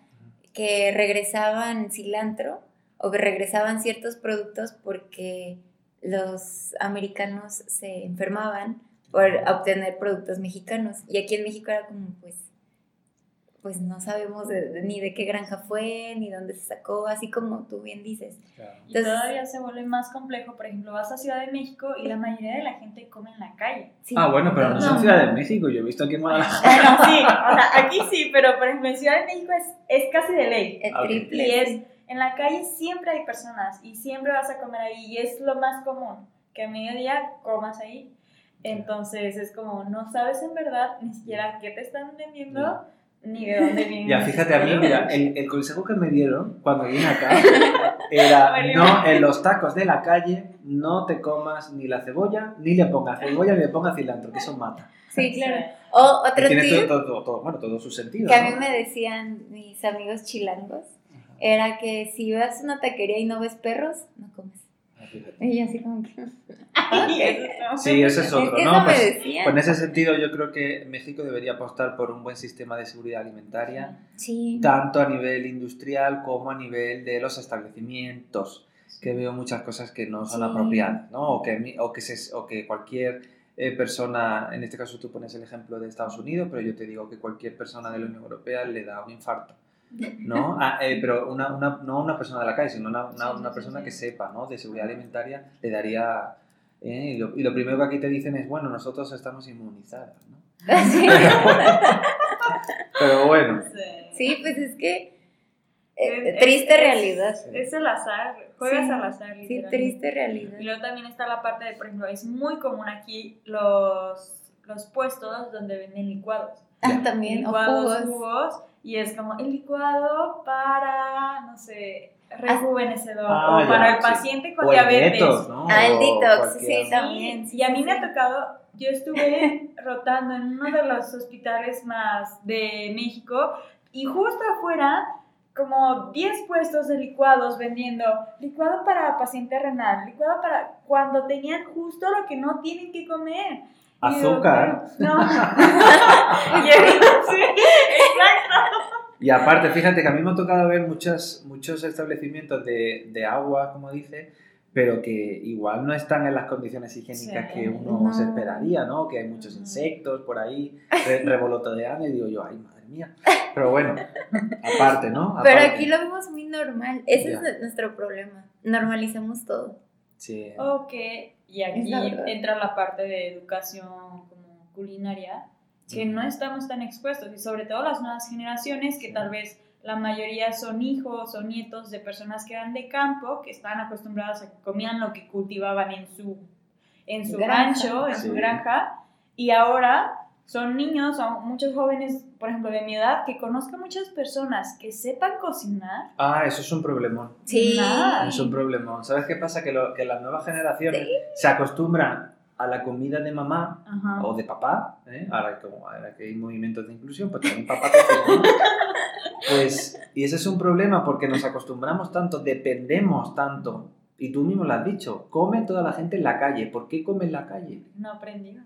que regresaban cilantro o que regresaban ciertos productos porque los americanos se enfermaban por obtener productos mexicanos. Y aquí en México era como, pues, pues no sabemos ni de qué granja fue, ni dónde se sacó, así como tú bien dices. y todavía se vuelve más complejo. Por ejemplo, vas a Ciudad de México y la mayoría de la gente come en la calle. ah, bueno, pero no, es en Ciudad de México, yo he visto aquí en Guadalajara. Sí, o sea, aquí sí, pero por ejemplo en Ciudad de México es, es casi de ley. El triple. Y es en la calle siempre hay personas y siempre vas a comer ahí y es lo más común, que a mediodía comas ahí. Entonces es como, no sabes en verdad ni siquiera qué te están vendiendo. Ni de dónde viene. Ya, fíjate, a mí, mira, el, el consejo que me dieron cuando vine acá era, no, en los tacos de la calle no te comas ni la cebolla, ni le pongas cebolla, ni le pongas cilantro, que eso mata. Sí, claro. O otro Tiene todo, todo, bueno, todo su sentido. Que a mí me decían mis amigos chilangos, era que si vas a una taquería y no ves perros, no comes. Ah, y así como que... sí, ese es otro, ¿no? Pues, pues, en ese sentido yo creo que México debería apostar por un buen sistema de seguridad alimentaria, sí. tanto a nivel industrial como a nivel de los establecimientos, que veo muchas cosas que no son apropiadas, ¿no? O que, o que, se, o que cualquier eh, persona, en este caso tú pones el ejemplo de Estados Unidos, pero yo te digo que cualquier persona de la Unión Europea le da un infarto ¿no? Ah, eh, pero una, una, no una persona de la calle, sino una, una, persona que sepa, ¿no? De seguridad alimentaria le daría... Eh, y, lo, y, lo, primero que aquí te dicen es, bueno, nosotros estamos inmunizados, ¿no? pero bueno. Sí, pues es que... Eh, triste realidad. Es, el azar, juegas al azar. Sí, triste realidad. Y luego también está la parte de, por ejemplo, es muy común aquí los, los puestos donde venden licuados. Ah, también, licuados, o jugos y es como el licuado para, no sé, rejuvenecedor ah, o para el paciente con diabetes. Ah, el detox, sí, también. y a mí me ha tocado, yo estuve rotando en uno de los hospitales más de México y justo afuera como 10 puestos de licuados vendiendo licuado para paciente renal, licuado para cuando tenían justo lo que no tienen que comer. Azúcar. No. Y aparte, fíjate que a mí me ha tocado ver muchos, muchos establecimientos de, de agua, como dice, pero que igual no están en las condiciones higiénicas que uno se esperaría, ¿no? Que hay muchos insectos por ahí revoloteando y digo yo, ay, madre mía. Pero bueno, aparte, ¿no? Pero aquí lo vemos muy normal. Ese es nuestro problema. Normalizamos todo. Sí. Ok, y aquí entra la parte de educación como culinaria, que no estamos tan expuestos, y sobre todo las nuevas generaciones, que tal vez la mayoría son hijos o nietos de personas que eran de campo, que están acostumbradas a que comían lo que cultivaban en su, en su rancho, en su granja, y ahora son niños o muchos jóvenes, por ejemplo, de mi edad, que conozcan muchas personas que sepan cocinar. Ah, eso es un problemón. Sí. Nada. Es un problemón. ¿Sabes qué pasa? Que, lo- que las nuevas generaciones se acostumbran a la comida de mamá Ajá. o de papá, ¿eh? ahora, como, ahora que hay movimientos de inclusión, pues también papá cocina. Pues, y ese es un problema porque nos acostumbramos tanto, dependemos tanto, y tú mismo lo has dicho, come toda la gente en la calle. ¿Por qué come en la calle? No aprendí.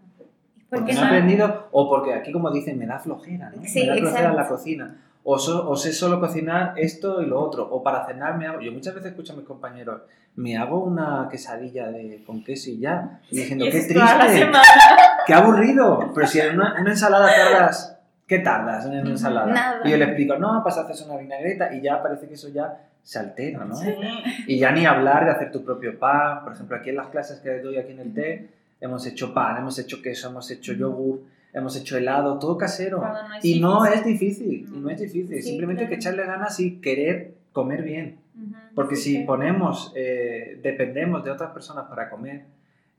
Porque Porque no he aprendido, o porque aquí como dicen, me da flojera, ¿no? Sí, me da flojera exacto. la cocina. O, so- o sé solo cocinar esto y lo otro. O para cenar me hago... Yo muchas veces escucho a mis compañeros, me hago una quesadilla de, con queso y ya. Y diciendo, Y qué triste, qué aburrido. Pero si en una, una ensalada tardas... ¿Qué tardas en una ensalada? Nada. Y yo le explico, no, pues haces una vinagreta y ya parece que eso ya se altera, ¿no? Sí. Y ya ni hablar de hacer tu propio pan. Por ejemplo, aquí en las clases que doy aquí en el TEC, hemos hecho pan, hemos hecho queso, hemos hecho yogur, hemos hecho helado, todo casero. No Y no es difícil, y no es difícil. Sí, Simplemente hay que claro. echarle ganas y querer comer bien. Porque Sí, si claro. ponemos, eh, dependemos de otras personas para comer,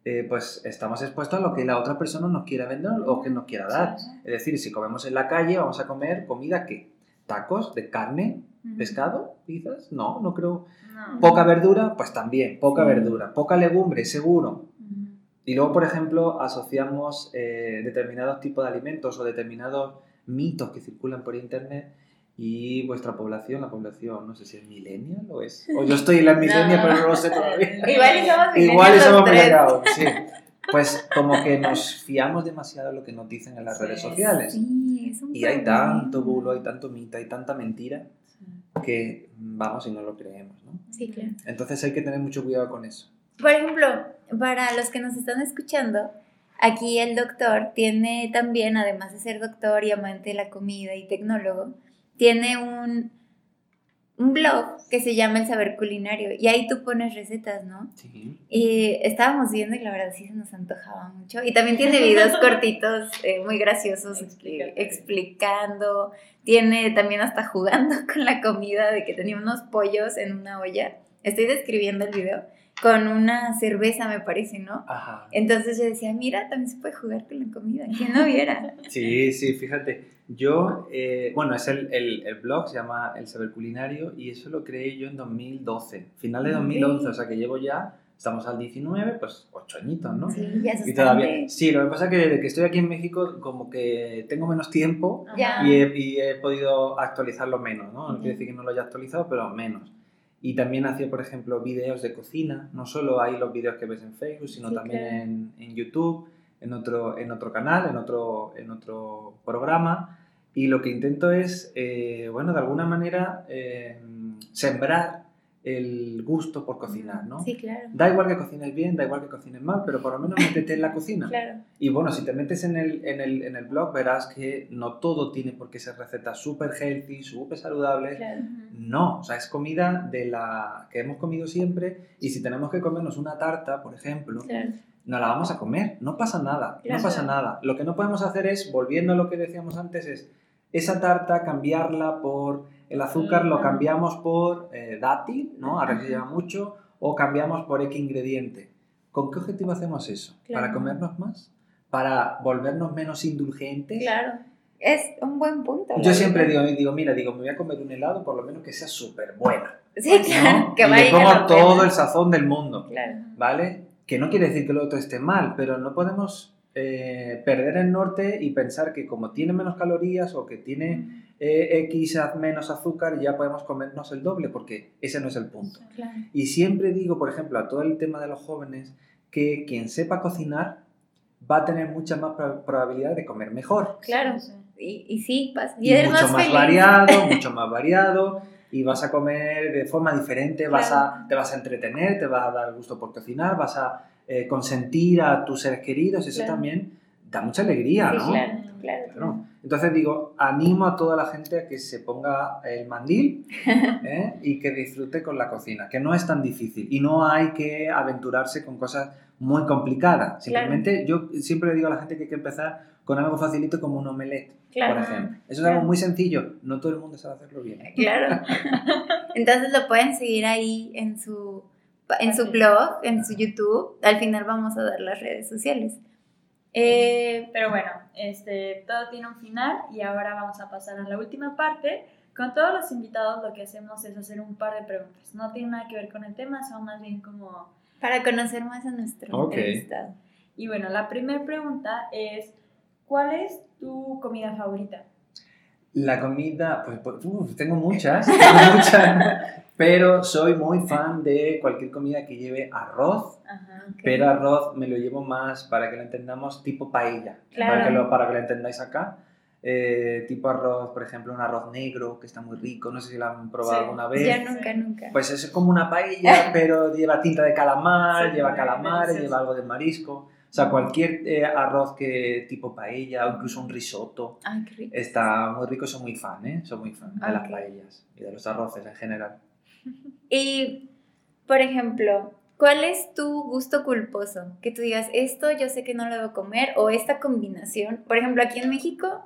eh, pues estamos expuestos a lo que la otra persona nos quiera vender o que nos quiera dar. Sí, sí. Es decir, si comemos en la calle, vamos a comer comida que tacos de carne, pescado, pizzas, no, no creo. No. Poca verdura, pues también, poca Sí. verdura. Poca legumbre, seguro. Ujú. Y luego, por ejemplo, asociamos eh, determinados tipos de alimentos o determinados mitos que circulan por internet y vuestra población, la población, no sé si es millennial o es... O yo estoy en la millennial, pero no lo sé todavía. Igual y somos Igual millennials somos sí. Pues como que nos fiamos demasiado de lo que nos dicen en las Sí. redes sociales. Sí, es un Y hay tanto bulo, hay tanto mito, hay tanta mentira que vamos y no lo creemos, ¿no? Sí, claro. Entonces hay que tener mucho cuidado con eso. Por ejemplo, para los que nos están escuchando, aquí el doctor tiene también, además de ser doctor y amante de la comida y tecnólogo, tiene un, un blog que se llama El Saber Culinario y ahí tú pones recetas, ¿no? Sí. Y estábamos viendo y la verdad sí se nos antojaba mucho. Y también tiene videos cortitos eh, muy graciosos eh, Explicando. explicando. Tiene también hasta jugando con la comida de que tenía unos pollos en una olla. Estoy describiendo el video con una cerveza, me parece, ¿no? Ajá. Entonces yo decía, mira, también se puede jugar con la comida. ¿Quién no viera? Sí, sí, fíjate. Yo, eh, bueno, es el, el, el blog, se llama El Saber Culinario y eso lo creé yo en 2012, final de Ok. 2011, o sea que llevo ya, estamos al 19, pues ocho añitos, ¿no? Sí, ya Y todavía, sí, lo que pasa es que desde que estoy aquí en México como que tengo menos tiempo y he, y he podido actualizarlo menos, ¿no? No quiere decir que no lo haya actualizado, pero menos. Y también hacía, por ejemplo, vídeos de cocina, no solo hay los vídeos que ves en Facebook, sino Sí, también claro. en, en YouTube, en otro, en otro canal, en otro, en otro programa. Y lo que intento es, eh, bueno, de alguna manera, eh, sembrar el gusto por cocinar, ¿no? Sí, claro. Da igual que cocines bien, da igual que cocines mal, pero por lo menos métete en la cocina. Claro. Y bueno, si te metes en el, en el, en el blog verás que no todo tiene por qué ser recetas súper healthy, súper saludables. Claro. No, o sea, es comida de la que hemos comido siempre y si tenemos que comernos una tarta, por ejemplo, Claro. no la vamos a comer, no pasa nada, Claro. no pasa nada. Lo que no podemos hacer es, volviendo a lo que decíamos antes, es esa tarta cambiarla por el azúcar, lo cambiamos por eh, dátil, ¿no? Ahora que lleva mucho, o cambiamos por X ingrediente. ¿Con qué objetivo hacemos eso? ¿Para comernos más? ¿Para volvernos menos indulgentes? Claro. Es un buen punto. Yo siempre digo, digo, mira, digo, me voy a comer un helado, por lo menos que sea súper buena. Sí, claro. ¿no? Que y le pongo todo pena. el sazón del mundo. Claro. ¿vale? Que no quiere decir que lo otro esté mal, pero no podemos eh, perder el norte y pensar que como tiene menos calorías o que tiene eh, X menos azúcar, ya podemos comernos el doble, porque ese no es el punto. Claro. Y siempre digo, por ejemplo, a todo el tema de los jóvenes, que quien sepa cocinar va a tener mucha más pro- probabilidad de comer mejor. Claro. Y, y sí. Y, Y eres mucho más, más, feliz. variado, mucho más variado, y vas a comer de forma diferente, vas Claro. a, te vas a entretener, te vas a dar gusto por cocinar, vas a eh, consentir a tus seres queridos, eso Claro. también da mucha alegría, Sí, ¿no? claro, claro. Claro. Entonces digo, animo a toda la gente a que se ponga el mandil ¿eh? y que disfrute con la cocina, que no es tan difícil y no hay que aventurarse con cosas muy complicadas. Simplemente yo siempre le digo a la gente que hay que empezar con algo facilito como un omelette, Claro. por ejemplo. Eso es Claro. algo muy sencillo, no todo el mundo sabe hacerlo bien. Claro. Entonces lo pueden seguir ahí en su, en su blog, en su YouTube. Al final vamos a dar las redes sociales. Eh, Pero bueno, este, todo tiene un final y ahora vamos a pasar a la última parte. Con todos los invitados lo que hacemos es hacer un par de preguntas. No tiene nada que ver con el tema, son más bien como... para conocer más a nuestro Ok. entrevistado. Y bueno, la primera pregunta es, ¿cuál es tu comida favorita? La comida, pues, pues, uf, tengo muchas, tengo muchas, pero soy muy fan de cualquier comida que lleve arroz, Ajá. Pero arroz me lo llevo más, para que lo entendamos, tipo paella, Claro. para, que lo, para que lo entendáis acá. Eh, tipo arroz, por ejemplo, un arroz negro, que está muy rico, no sé si lo han probado Sí. alguna vez. Ya nunca, nunca. Pues es como una paella, pero lleva tinta de calamar, Sí, lleva calamares, lleva algo de marisco. O sea, cualquier eh, arroz que tipo paella o incluso un risotto Ay, qué rico. está muy rico. Soy muy fan, ¿eh? Soy muy fan de las paellas y de los arroces en general. Y, por ejemplo, ¿cuál es tu gusto culposo? Que tú digas, esto yo sé que no lo debo comer, o esta combinación. Por ejemplo, aquí en México,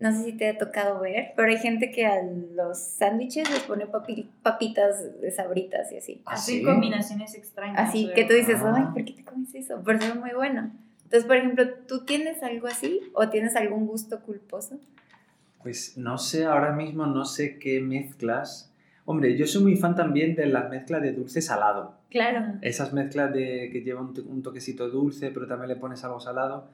no sé si te ha tocado ver, pero hay gente que a los sándwiches les pone papi- papitas de sabritas y así. ¿Ah, Así sí? combinaciones extrañas. Así que tú dices, Ah. ay, ¿por qué te comes eso? Pero es muy bueno. Entonces, por ejemplo, ¿tú tienes algo así? ¿O tienes algún gusto culposo? Pues no sé, ahora mismo no sé qué mezclas. Hombre, yo soy muy fan también de las mezclas de dulce salado. Claro. Esas mezclas de que llevan un toquecito dulce, pero también le pones algo salado.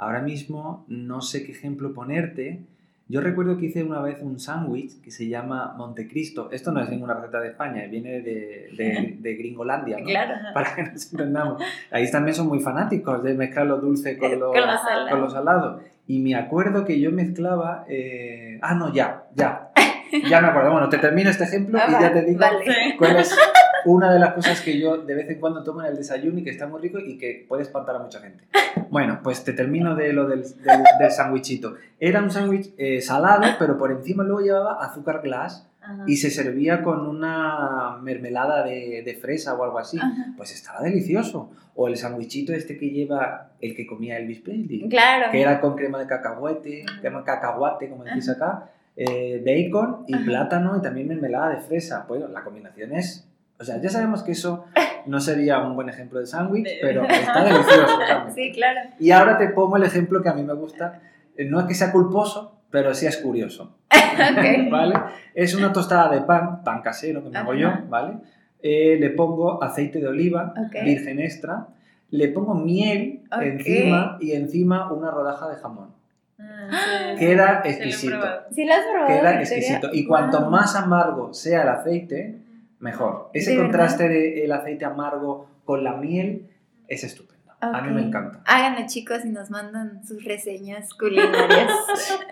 Ahora mismo no sé qué ejemplo ponerte. Yo recuerdo que hice una vez un sándwich que se llama Montecristo. Esto no es ninguna receta de España, viene de, de, de Gringolandia, ¿no? Claro. Para que nos entendamos. Ahí también son muy fanáticos de mezclar lo dulce con lo, Con lo salado. Y me acuerdo que yo mezclaba... eh, Ah, no, ya, ya. Ya me acuerdo. Bueno, te termino este ejemplo y ya te digo Vale. Cuál es una de las cosas que yo de vez en cuando tomo en el desayuno y que está muy rico y que puede espantar a mucha gente. Bueno, pues te termino de lo del, del, del sándwichito. Era un sándwich eh, salado, pero por encima luego llevaba azúcar glass Ajá. y se servía con una mermelada de, de fresa o algo así. Ajá. Pues estaba delicioso. O el sándwichito este que lleva el que comía Elvis Presley, Claro. que era con crema de cacahuete, crema cacahuate, como decís acá, eh, bacon y plátano y también mermelada de fresa. Pues la combinación es... O sea, ya sabemos que eso no sería un buen ejemplo de sándwich, pero está delicioso. realmente. Sí, claro. Y ahora te pongo el ejemplo que a mí me gusta. Eh, No es que sea culposo, pero sí es curioso. Ok. ¿Vale? Es una tostada de pan, pan casero que me hago yo. ¿vale? Eh, le pongo aceite de oliva, virgen extra, le pongo miel encima y encima una rodaja de jamón. Ah, sí. Queda exquisito. ¿Sí lo has probado? Queda exquisito. Y cuanto Wow. más amargo sea el aceite, mejor. Ese ¿De contraste del aceite amargo con la miel es estupendo. A mí me encanta. Háganlo, chicos, y nos mandan sus reseñas culinarias.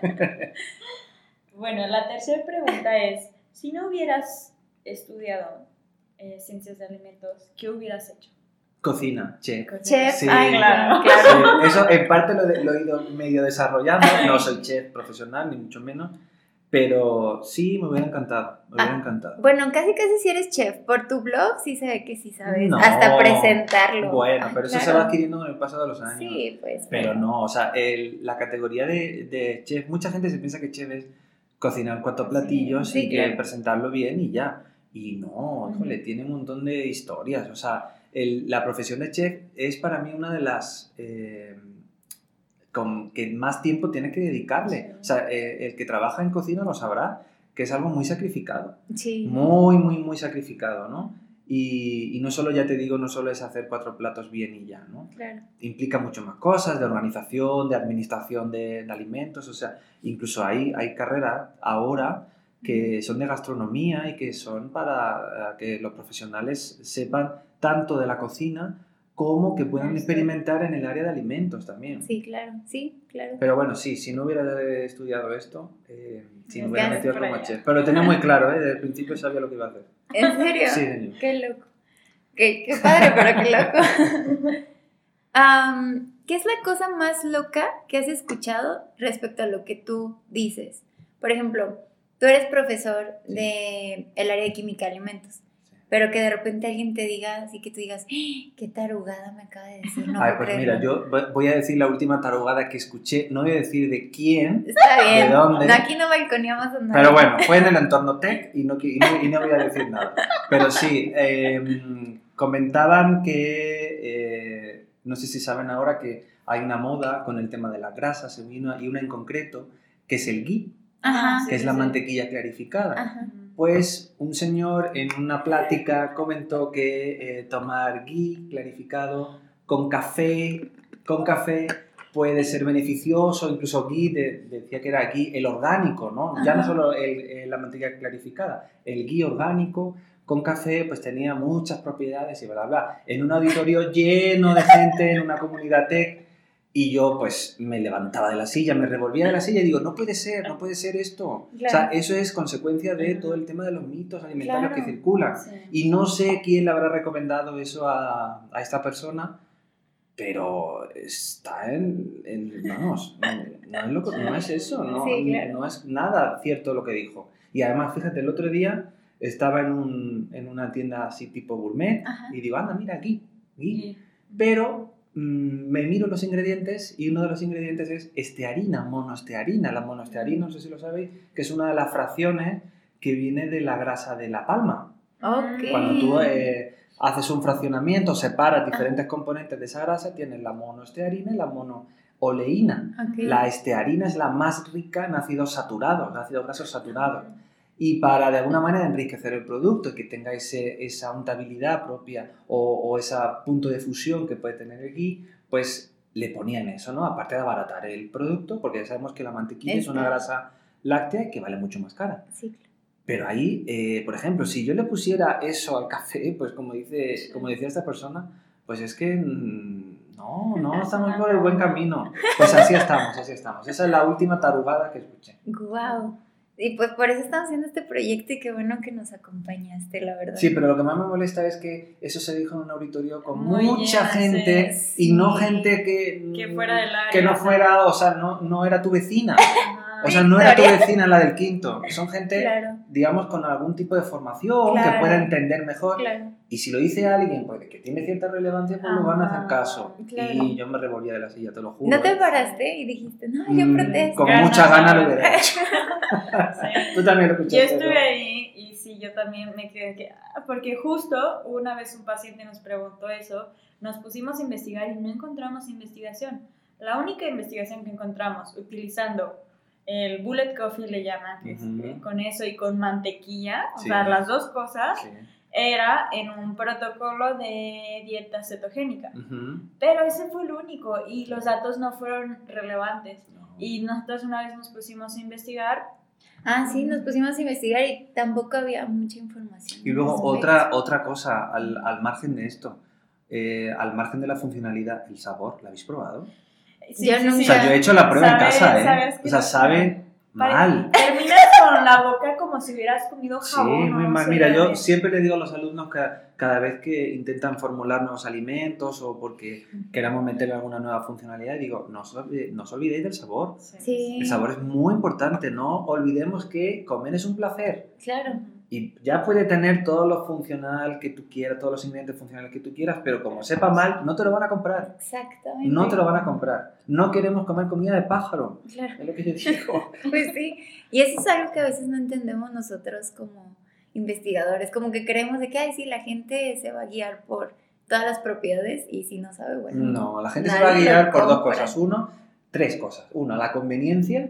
Bueno, la tercera pregunta es, si no hubieras estudiado eh, ciencias de alimentos, ¿qué hubieras hecho? Cocina, chef. Chef, Sí. ay, Claro. claro. Sí, eso en parte lo, de- lo he ido medio desarrollando. No soy chef profesional, ni mucho menos. Pero sí, me hubiera encantado. Me hubiera Ah, encantado. Bueno, casi casi si eres chef. Por tu blog sí se ve que sí sabes. No. Hasta presentarlo. Bueno, Ay, pero eso se claro. va adquiriendo con el paso de los años. Sí, pues. Pero no, o sea, el- la categoría de, de chef, mucha gente se piensa que chef es cocinar cuatro platillos sí, y que claro. presentarlo bien y ya. Y no, híjole, tiene un montón de historias. O sea, el- la profesión de chef es para mí una de las eh, con que más tiempo tiene que dedicarle. O sea, eh, el que trabaja en cocina lo sabrá, que es algo muy sacrificado. Sí. Muy, muy, muy sacrificado, ¿no? Y, y no solo, ya te digo, no solo es hacer cuatro platos bien y ya, ¿no? Claro. implica mucho más cosas de organización, de administración de, de alimentos, o sea, incluso hay, hay carreras ahora que son de gastronomía y que son para eh, que los profesionales sepan tanto de la cocina como que puedan Sí. experimentar en el área de alimentos también. Sí, claro. Sí, claro. Pero bueno, sí, si no hubiera estudiado esto, eh, si me Ya hubiera metido como chef. Pero lo tenía muy claro, ¿eh? desde el principio sabía lo que iba a hacer. ¿En serio? Sí, señor. Qué loco. Qué, qué padre, pero qué loco. Am, ¿Qué es la cosa más loca que has escuchado respecto a lo que tú dices? Por ejemplo, tú eres profesor de el área de química de alimentos, pero que de repente alguien te diga, así que tú digas, ¡Ah! qué tarugada me acaba de decir. No Ay, pues creerlo". mira, yo voy- a decir la última tarugada que escuché, no voy a decir de quién, Está bien. ¿De dónde? No, aquí no balconeamos a nadie. Pero bueno, fue en el entorno tech y no, y no, y no voy a decir nada. Pero sí, eh, comentaban que, eh, no sé si saben ahora que hay una moda con el tema de las grasas y una, y una en concreto que es el ghee, Ajá. que es sí, la sí. mantequilla clarificada. Ajá. Pues un señor en una plática comentó que eh, tomar ghee clarificado con café, con café puede ser beneficioso, incluso ghee, de- decía que era ghee el orgánico, ¿no? Ya no solo el- eh, la mantequilla clarificada, el ghee orgánico con café pues tenía muchas propiedades y bla, bla, bla. En un auditorio lleno de gente, en una comunidad tech, y yo pues me levantaba de la silla, me revolvía de la silla y digo, no puede ser, no puede ser esto. O sea, Claro. eso es consecuencia de todo el tema de los mitos alimentarios Claro. que circulan. Sí. Y no sé quién le habrá recomendado eso a, a esta persona, pero está en... en- vamos, no, no es lo que- no es eso, no, Sí, claro. no es nada cierto lo que dijo. Y además, fíjate, el otro día estaba en, un- en una tienda así tipo gourmet Ajá. y digo, anda, mira aquí, aquí. Y- Pero me miro los ingredientes y uno de los ingredientes es estearina, monoestearina. La monoestearina, no sé si lo sabéis, que es una de las fracciones que viene de la grasa de la palma. Ok. Cuando tú eh, haces un fraccionamiento, separas diferentes componentes de esa grasa, tienes la monoestearina y la monooleína. Ok. La estearina es la más rica en ácidos saturados, ácidos grasos saturados. Y para de alguna manera enriquecer el producto que tenga ese- esa untabilidad propia o, o ese punto de fusión que puede tener el ghee, pues le ponían eso, ¿no? Aparte de abaratar el producto, porque ya sabemos que la mantequilla es, Es una grasa láctea que vale mucho más cara. Sí, claro. Pero ahí, eh, por ejemplo, si yo le pusiera eso al café, pues como, dice, Sí. como decía esta persona, pues es que mm, no, no estamos por el buen camino. Pues así estamos, así estamos. Esa es la última tarugada que escuché. Guau. Y pues por eso estamos haciendo este proyecto y qué bueno que nos acompañaste, la verdad. Sí, pero lo que más me molesta es que eso se dijo en un auditorio con Muy mucha gente sí. y no gente que, Que fuera del área. que no fuera, o sea, no, no era tu vecina. O sea, no era tu vecina la del quinto. Son gente, Claro, digamos, con algún tipo de formación que Claro. pueda entender mejor. claro. Y si lo dice alguien pues, que tiene cierta relevancia, pues lo van a hacer Ah, caso. claro. Y yo me revolvía de la silla, te lo juro. ¿No te ¿eh? paraste y dijiste, no, yo Mm, protesto? Con muchas ganas lo hubiera hecho. Sí. Tú también lo Yo escuchaste. estuve ¿no? ahí y sí, yo también me quedé que... ah, Porque justo una vez un paciente nos preguntó eso, nos pusimos a investigar y no encontramos investigación. La única investigación que encontramos utilizando el bullet coffee le llaman, Ujú. eh, con eso y con mantequilla, o Sí. sea, las dos cosas, Sí. era en un protocolo de dieta cetogénica. Ujú. Pero ese fue el único y los datos no fueron relevantes. No. Y nosotros una vez nos pusimos a investigar Ah, sí, nos pusimos a investigar y tampoco había mucha información. Y luego otra, otra cosa, al, al margen de esto, eh, al margen de la funcionalidad, el sabor, ¿la habéis probado? Yo nunca- O sea, yo he hecho la prueba en Sabe- casa, ¿eh? O sea, sabe mal. Terminas con la boca como si hubieras comido Sí, jabón. muy no mal. Mira, yo siempre le digo a los alumnos que cada vez que intentan formular nuevos alimentos o porque queramos meterle alguna nueva funcionalidad, digo, no os, no os olvidéis del sabor. Sí, El sabor es muy importante, no olvidemos que comer es un placer. claro. Y ya puede tener todo lo funcional que tú quieras, todos los ingredientes funcionales que tú quieras, pero como sepa mal, no te lo van a comprar. Exactamente. No te lo van a comprar. No queremos comer comida de pájaro. Claro. Es lo que yo digo. Pues sí, y eso es algo que a veces no entendemos nosotros como investigadores, como que creemos de que, ay, sí, la gente se va a guiar por todas las propiedades y si no sabe, bueno. No, la gente se va a guiar por dos cosas. Uno, tres cosas. Uno, la conveniencia.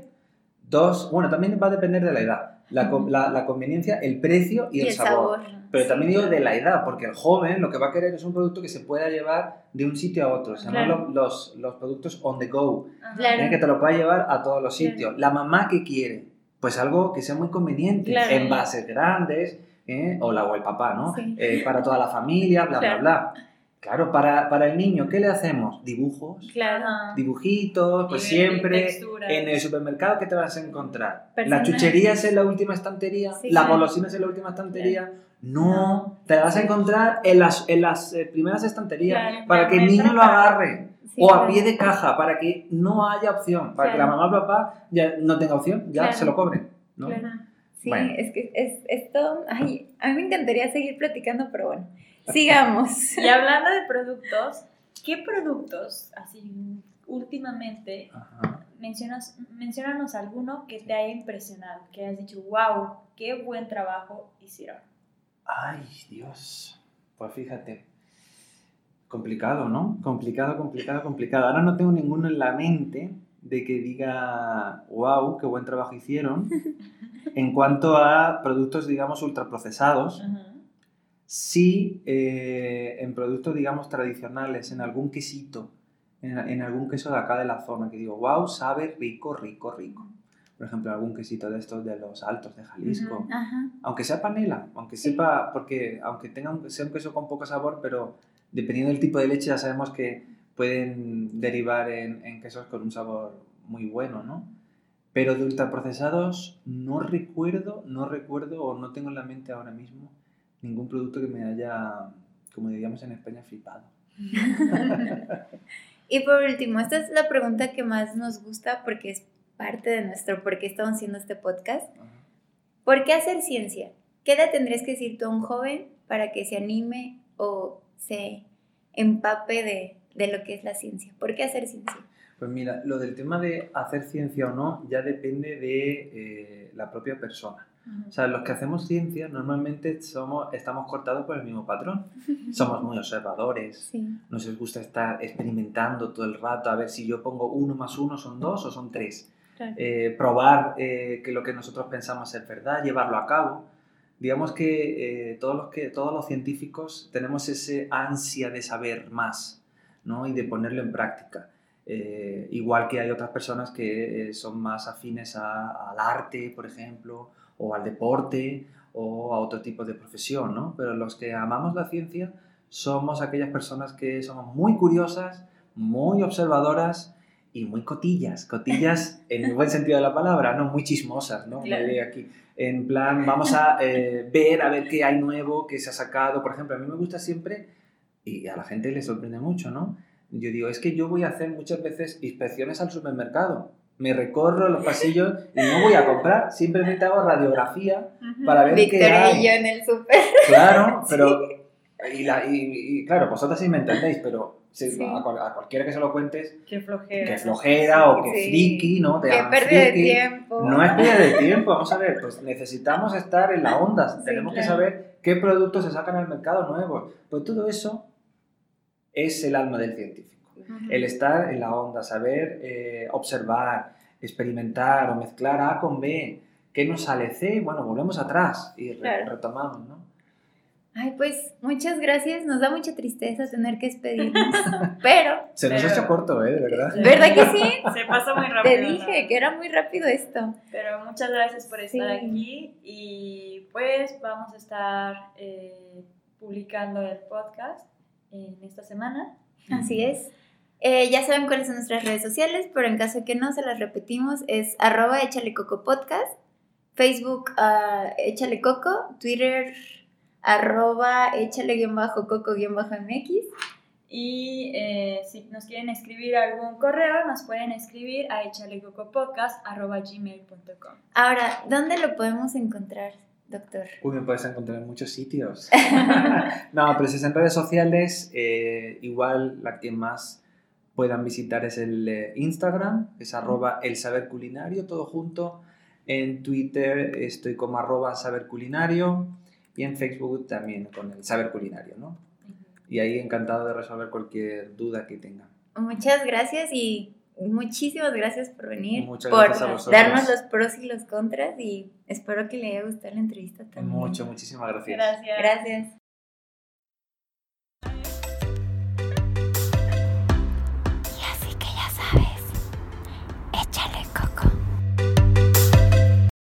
Dos, bueno, también va a depender de la edad. La, la- la conveniencia, el precio y, Y el, sabor. sabor. Pero Sí, también digo claro. de la edad, porque el joven lo que va a querer es un producto que se pueda llevar de un sitio a otro. Se llaman Claro. los, los, los productos on the go. Ajá. Claro. ¿eh? que te lo pueda llevar a todos los Claro. sitios. La mamá que quiere, pues algo que sea muy conveniente, Claro. envases grandes, ¿eh? o, la, o el papá, ¿no? Sí. Eh, para toda la familia, bla, Claro. bla, bla. Claro, para, para el niño, ¿qué le hacemos? Dibujos, Claro. Dibujitos, pues Y- siempre en el supermercado, ¿qué te vas a encontrar? ¿La Personal. chuchería es en la última estantería? Sí, ¿La claro. golosina es en la última estantería? No, No. te la vas a encontrar en las, en las eh, primeras estanterías Claro, para que el niño lo agarre Sí, o a claro. pie de caja para que no haya opción, para que la Claro. mamá o el papá ya no tenga opción, ya Claro. se lo cobren. ¿no? Claro. Sí, Bueno. es que es, esto, ay, a mí me encantaría seguir platicando, pero bueno, sigamos. Y hablando de productos, ¿qué productos, así últimamente, Ajá. mencionas, menciónanos alguno que te haya impresionado, que hayas dicho, wow, qué buen trabajo hicieron? Ay, Dios. Pues fíjate. Complicado, ¿no? Complicado, complicado, complicado. Ahora no tengo ninguno en la mente de que diga, wow, qué buen trabajo hicieron. En cuanto a productos, digamos, ultraprocesados, sí eh, en productos, digamos, tradicionales, en algún quesito, en, en, algún queso de acá de la zona, que digo, wow, sabe rico, rico, rico. Por ejemplo, algún quesito de estos de los altos de Jalisco. Aunque sea panela, aunque sepa, porque aunque tenga un, sea un queso con poco sabor, pero dependiendo del tipo de leche ya sabemos que pueden derivar en, en quesos con un sabor muy bueno, ¿no? Pero de ultraprocesados no recuerdo, no recuerdo o no tengo en la mente ahora mismo ningún producto que me haya, como diríamos en España, flipado. y por último, esta es la pregunta que más nos gusta porque es parte de nuestro por qué estamos haciendo este podcast. ¿Por qué hacer ciencia? ¿Qué edad tendrías que decir tú a un joven para que se anime o se empape de, de lo que es la ciencia? ¿Por qué hacer ciencia? Pues mira, lo del tema de hacer ciencia o no ya depende de eh, la propia persona. O sea, los que hacemos ciencia normalmente somos, estamos cortados por el mismo patrón. Somos muy observadores, nos gusta estar experimentando todo el rato, a ver si yo pongo uno más uno son dos o son tres. Eh, probar eh, que lo que nosotros pensamos es verdad, llevarlo a cabo. Digamos que, todos los que todos los científicos tenemos ese ansia de saber más ¿no? y de ponerlo en práctica. Eh, igual que hay otras personas que eh, son más afines al arte, por ejemplo, o al deporte, o a otro tipo de profesión, ¿no? Pero los que amamos la ciencia somos aquellas personas que somos muy curiosas, muy observadoras y muy cotillas, cotillas en el buen sentido de la palabra, no muy chismosas, ¿no? Aquí. En plan, vamos a eh, ver, a ver qué hay nuevo, qué se ha sacado. Por ejemplo, a mí me gusta siempre, y a la gente le sorprende mucho, ¿no? Yo digo, es que yo voy a hacer muchas veces inspecciones al supermercado. Me recorro los pasillos y no voy a comprar, simplemente hago radiografía para ver qué hay. y yo en el super. Claro, pero... Y, y, claro, vosotras sí me entendéis, pero a, cualquiera que se lo cuentes... Qué flojera. Qué flojera o qué friki, ¿no? qué pérdida de tiempo. No es pérdida de tiempo, vamos a ver, pues necesitamos estar en la onda, tenemos que saber qué productos se sacan al mercado nuevos. Pues todo eso es el alma del científico. El estar en la onda, saber eh, observar, experimentar o mezclar A con B. ¿Qué nos sale C? Bueno, volvemos atrás y retomamos, ¿no? Ay, pues muchas gracias. Nos da mucha tristeza tener que despedirnos, pero... Se nos ha hecho corto, ¿eh? De verdad. ¿Verdad que sí? Se pasó muy rápido. Te dije que era muy rápido esto. Pero muchas gracias por estar aquí y pues vamos a estar eh, publicando el podcast en esta semana. Así es. Eh, ya saben cuáles son nuestras redes sociales, pero en caso de que no se las repetimos, es arroba échale coco podcast, Facebook uh, échale coco, Twitter arroba échale guion bajo coco guion bajo mx. Y eh, si nos quieren escribir algún correo, nos pueden escribir a gmail.com Ahora, ¿dónde lo podemos encontrar? doctor? Uy, me puedes encontrar en muchos sitios. no, pero si es en redes sociales, eh, igual la que más puedan visitar es el eh, Instagram, es arroba el saber culinario, todo junto. En Twitter estoy como arroba saber culinario y en Facebook también con el saber culinario, ¿no? Y ahí encantado de resolver cualquier duda que tengan. Muchas gracias y muchísimas gracias por venir, Muchas por gracias a darnos los pros y los contras y espero que le haya gustado la entrevista también. Mucho, muchísimas gracias. Gracias. Gracias.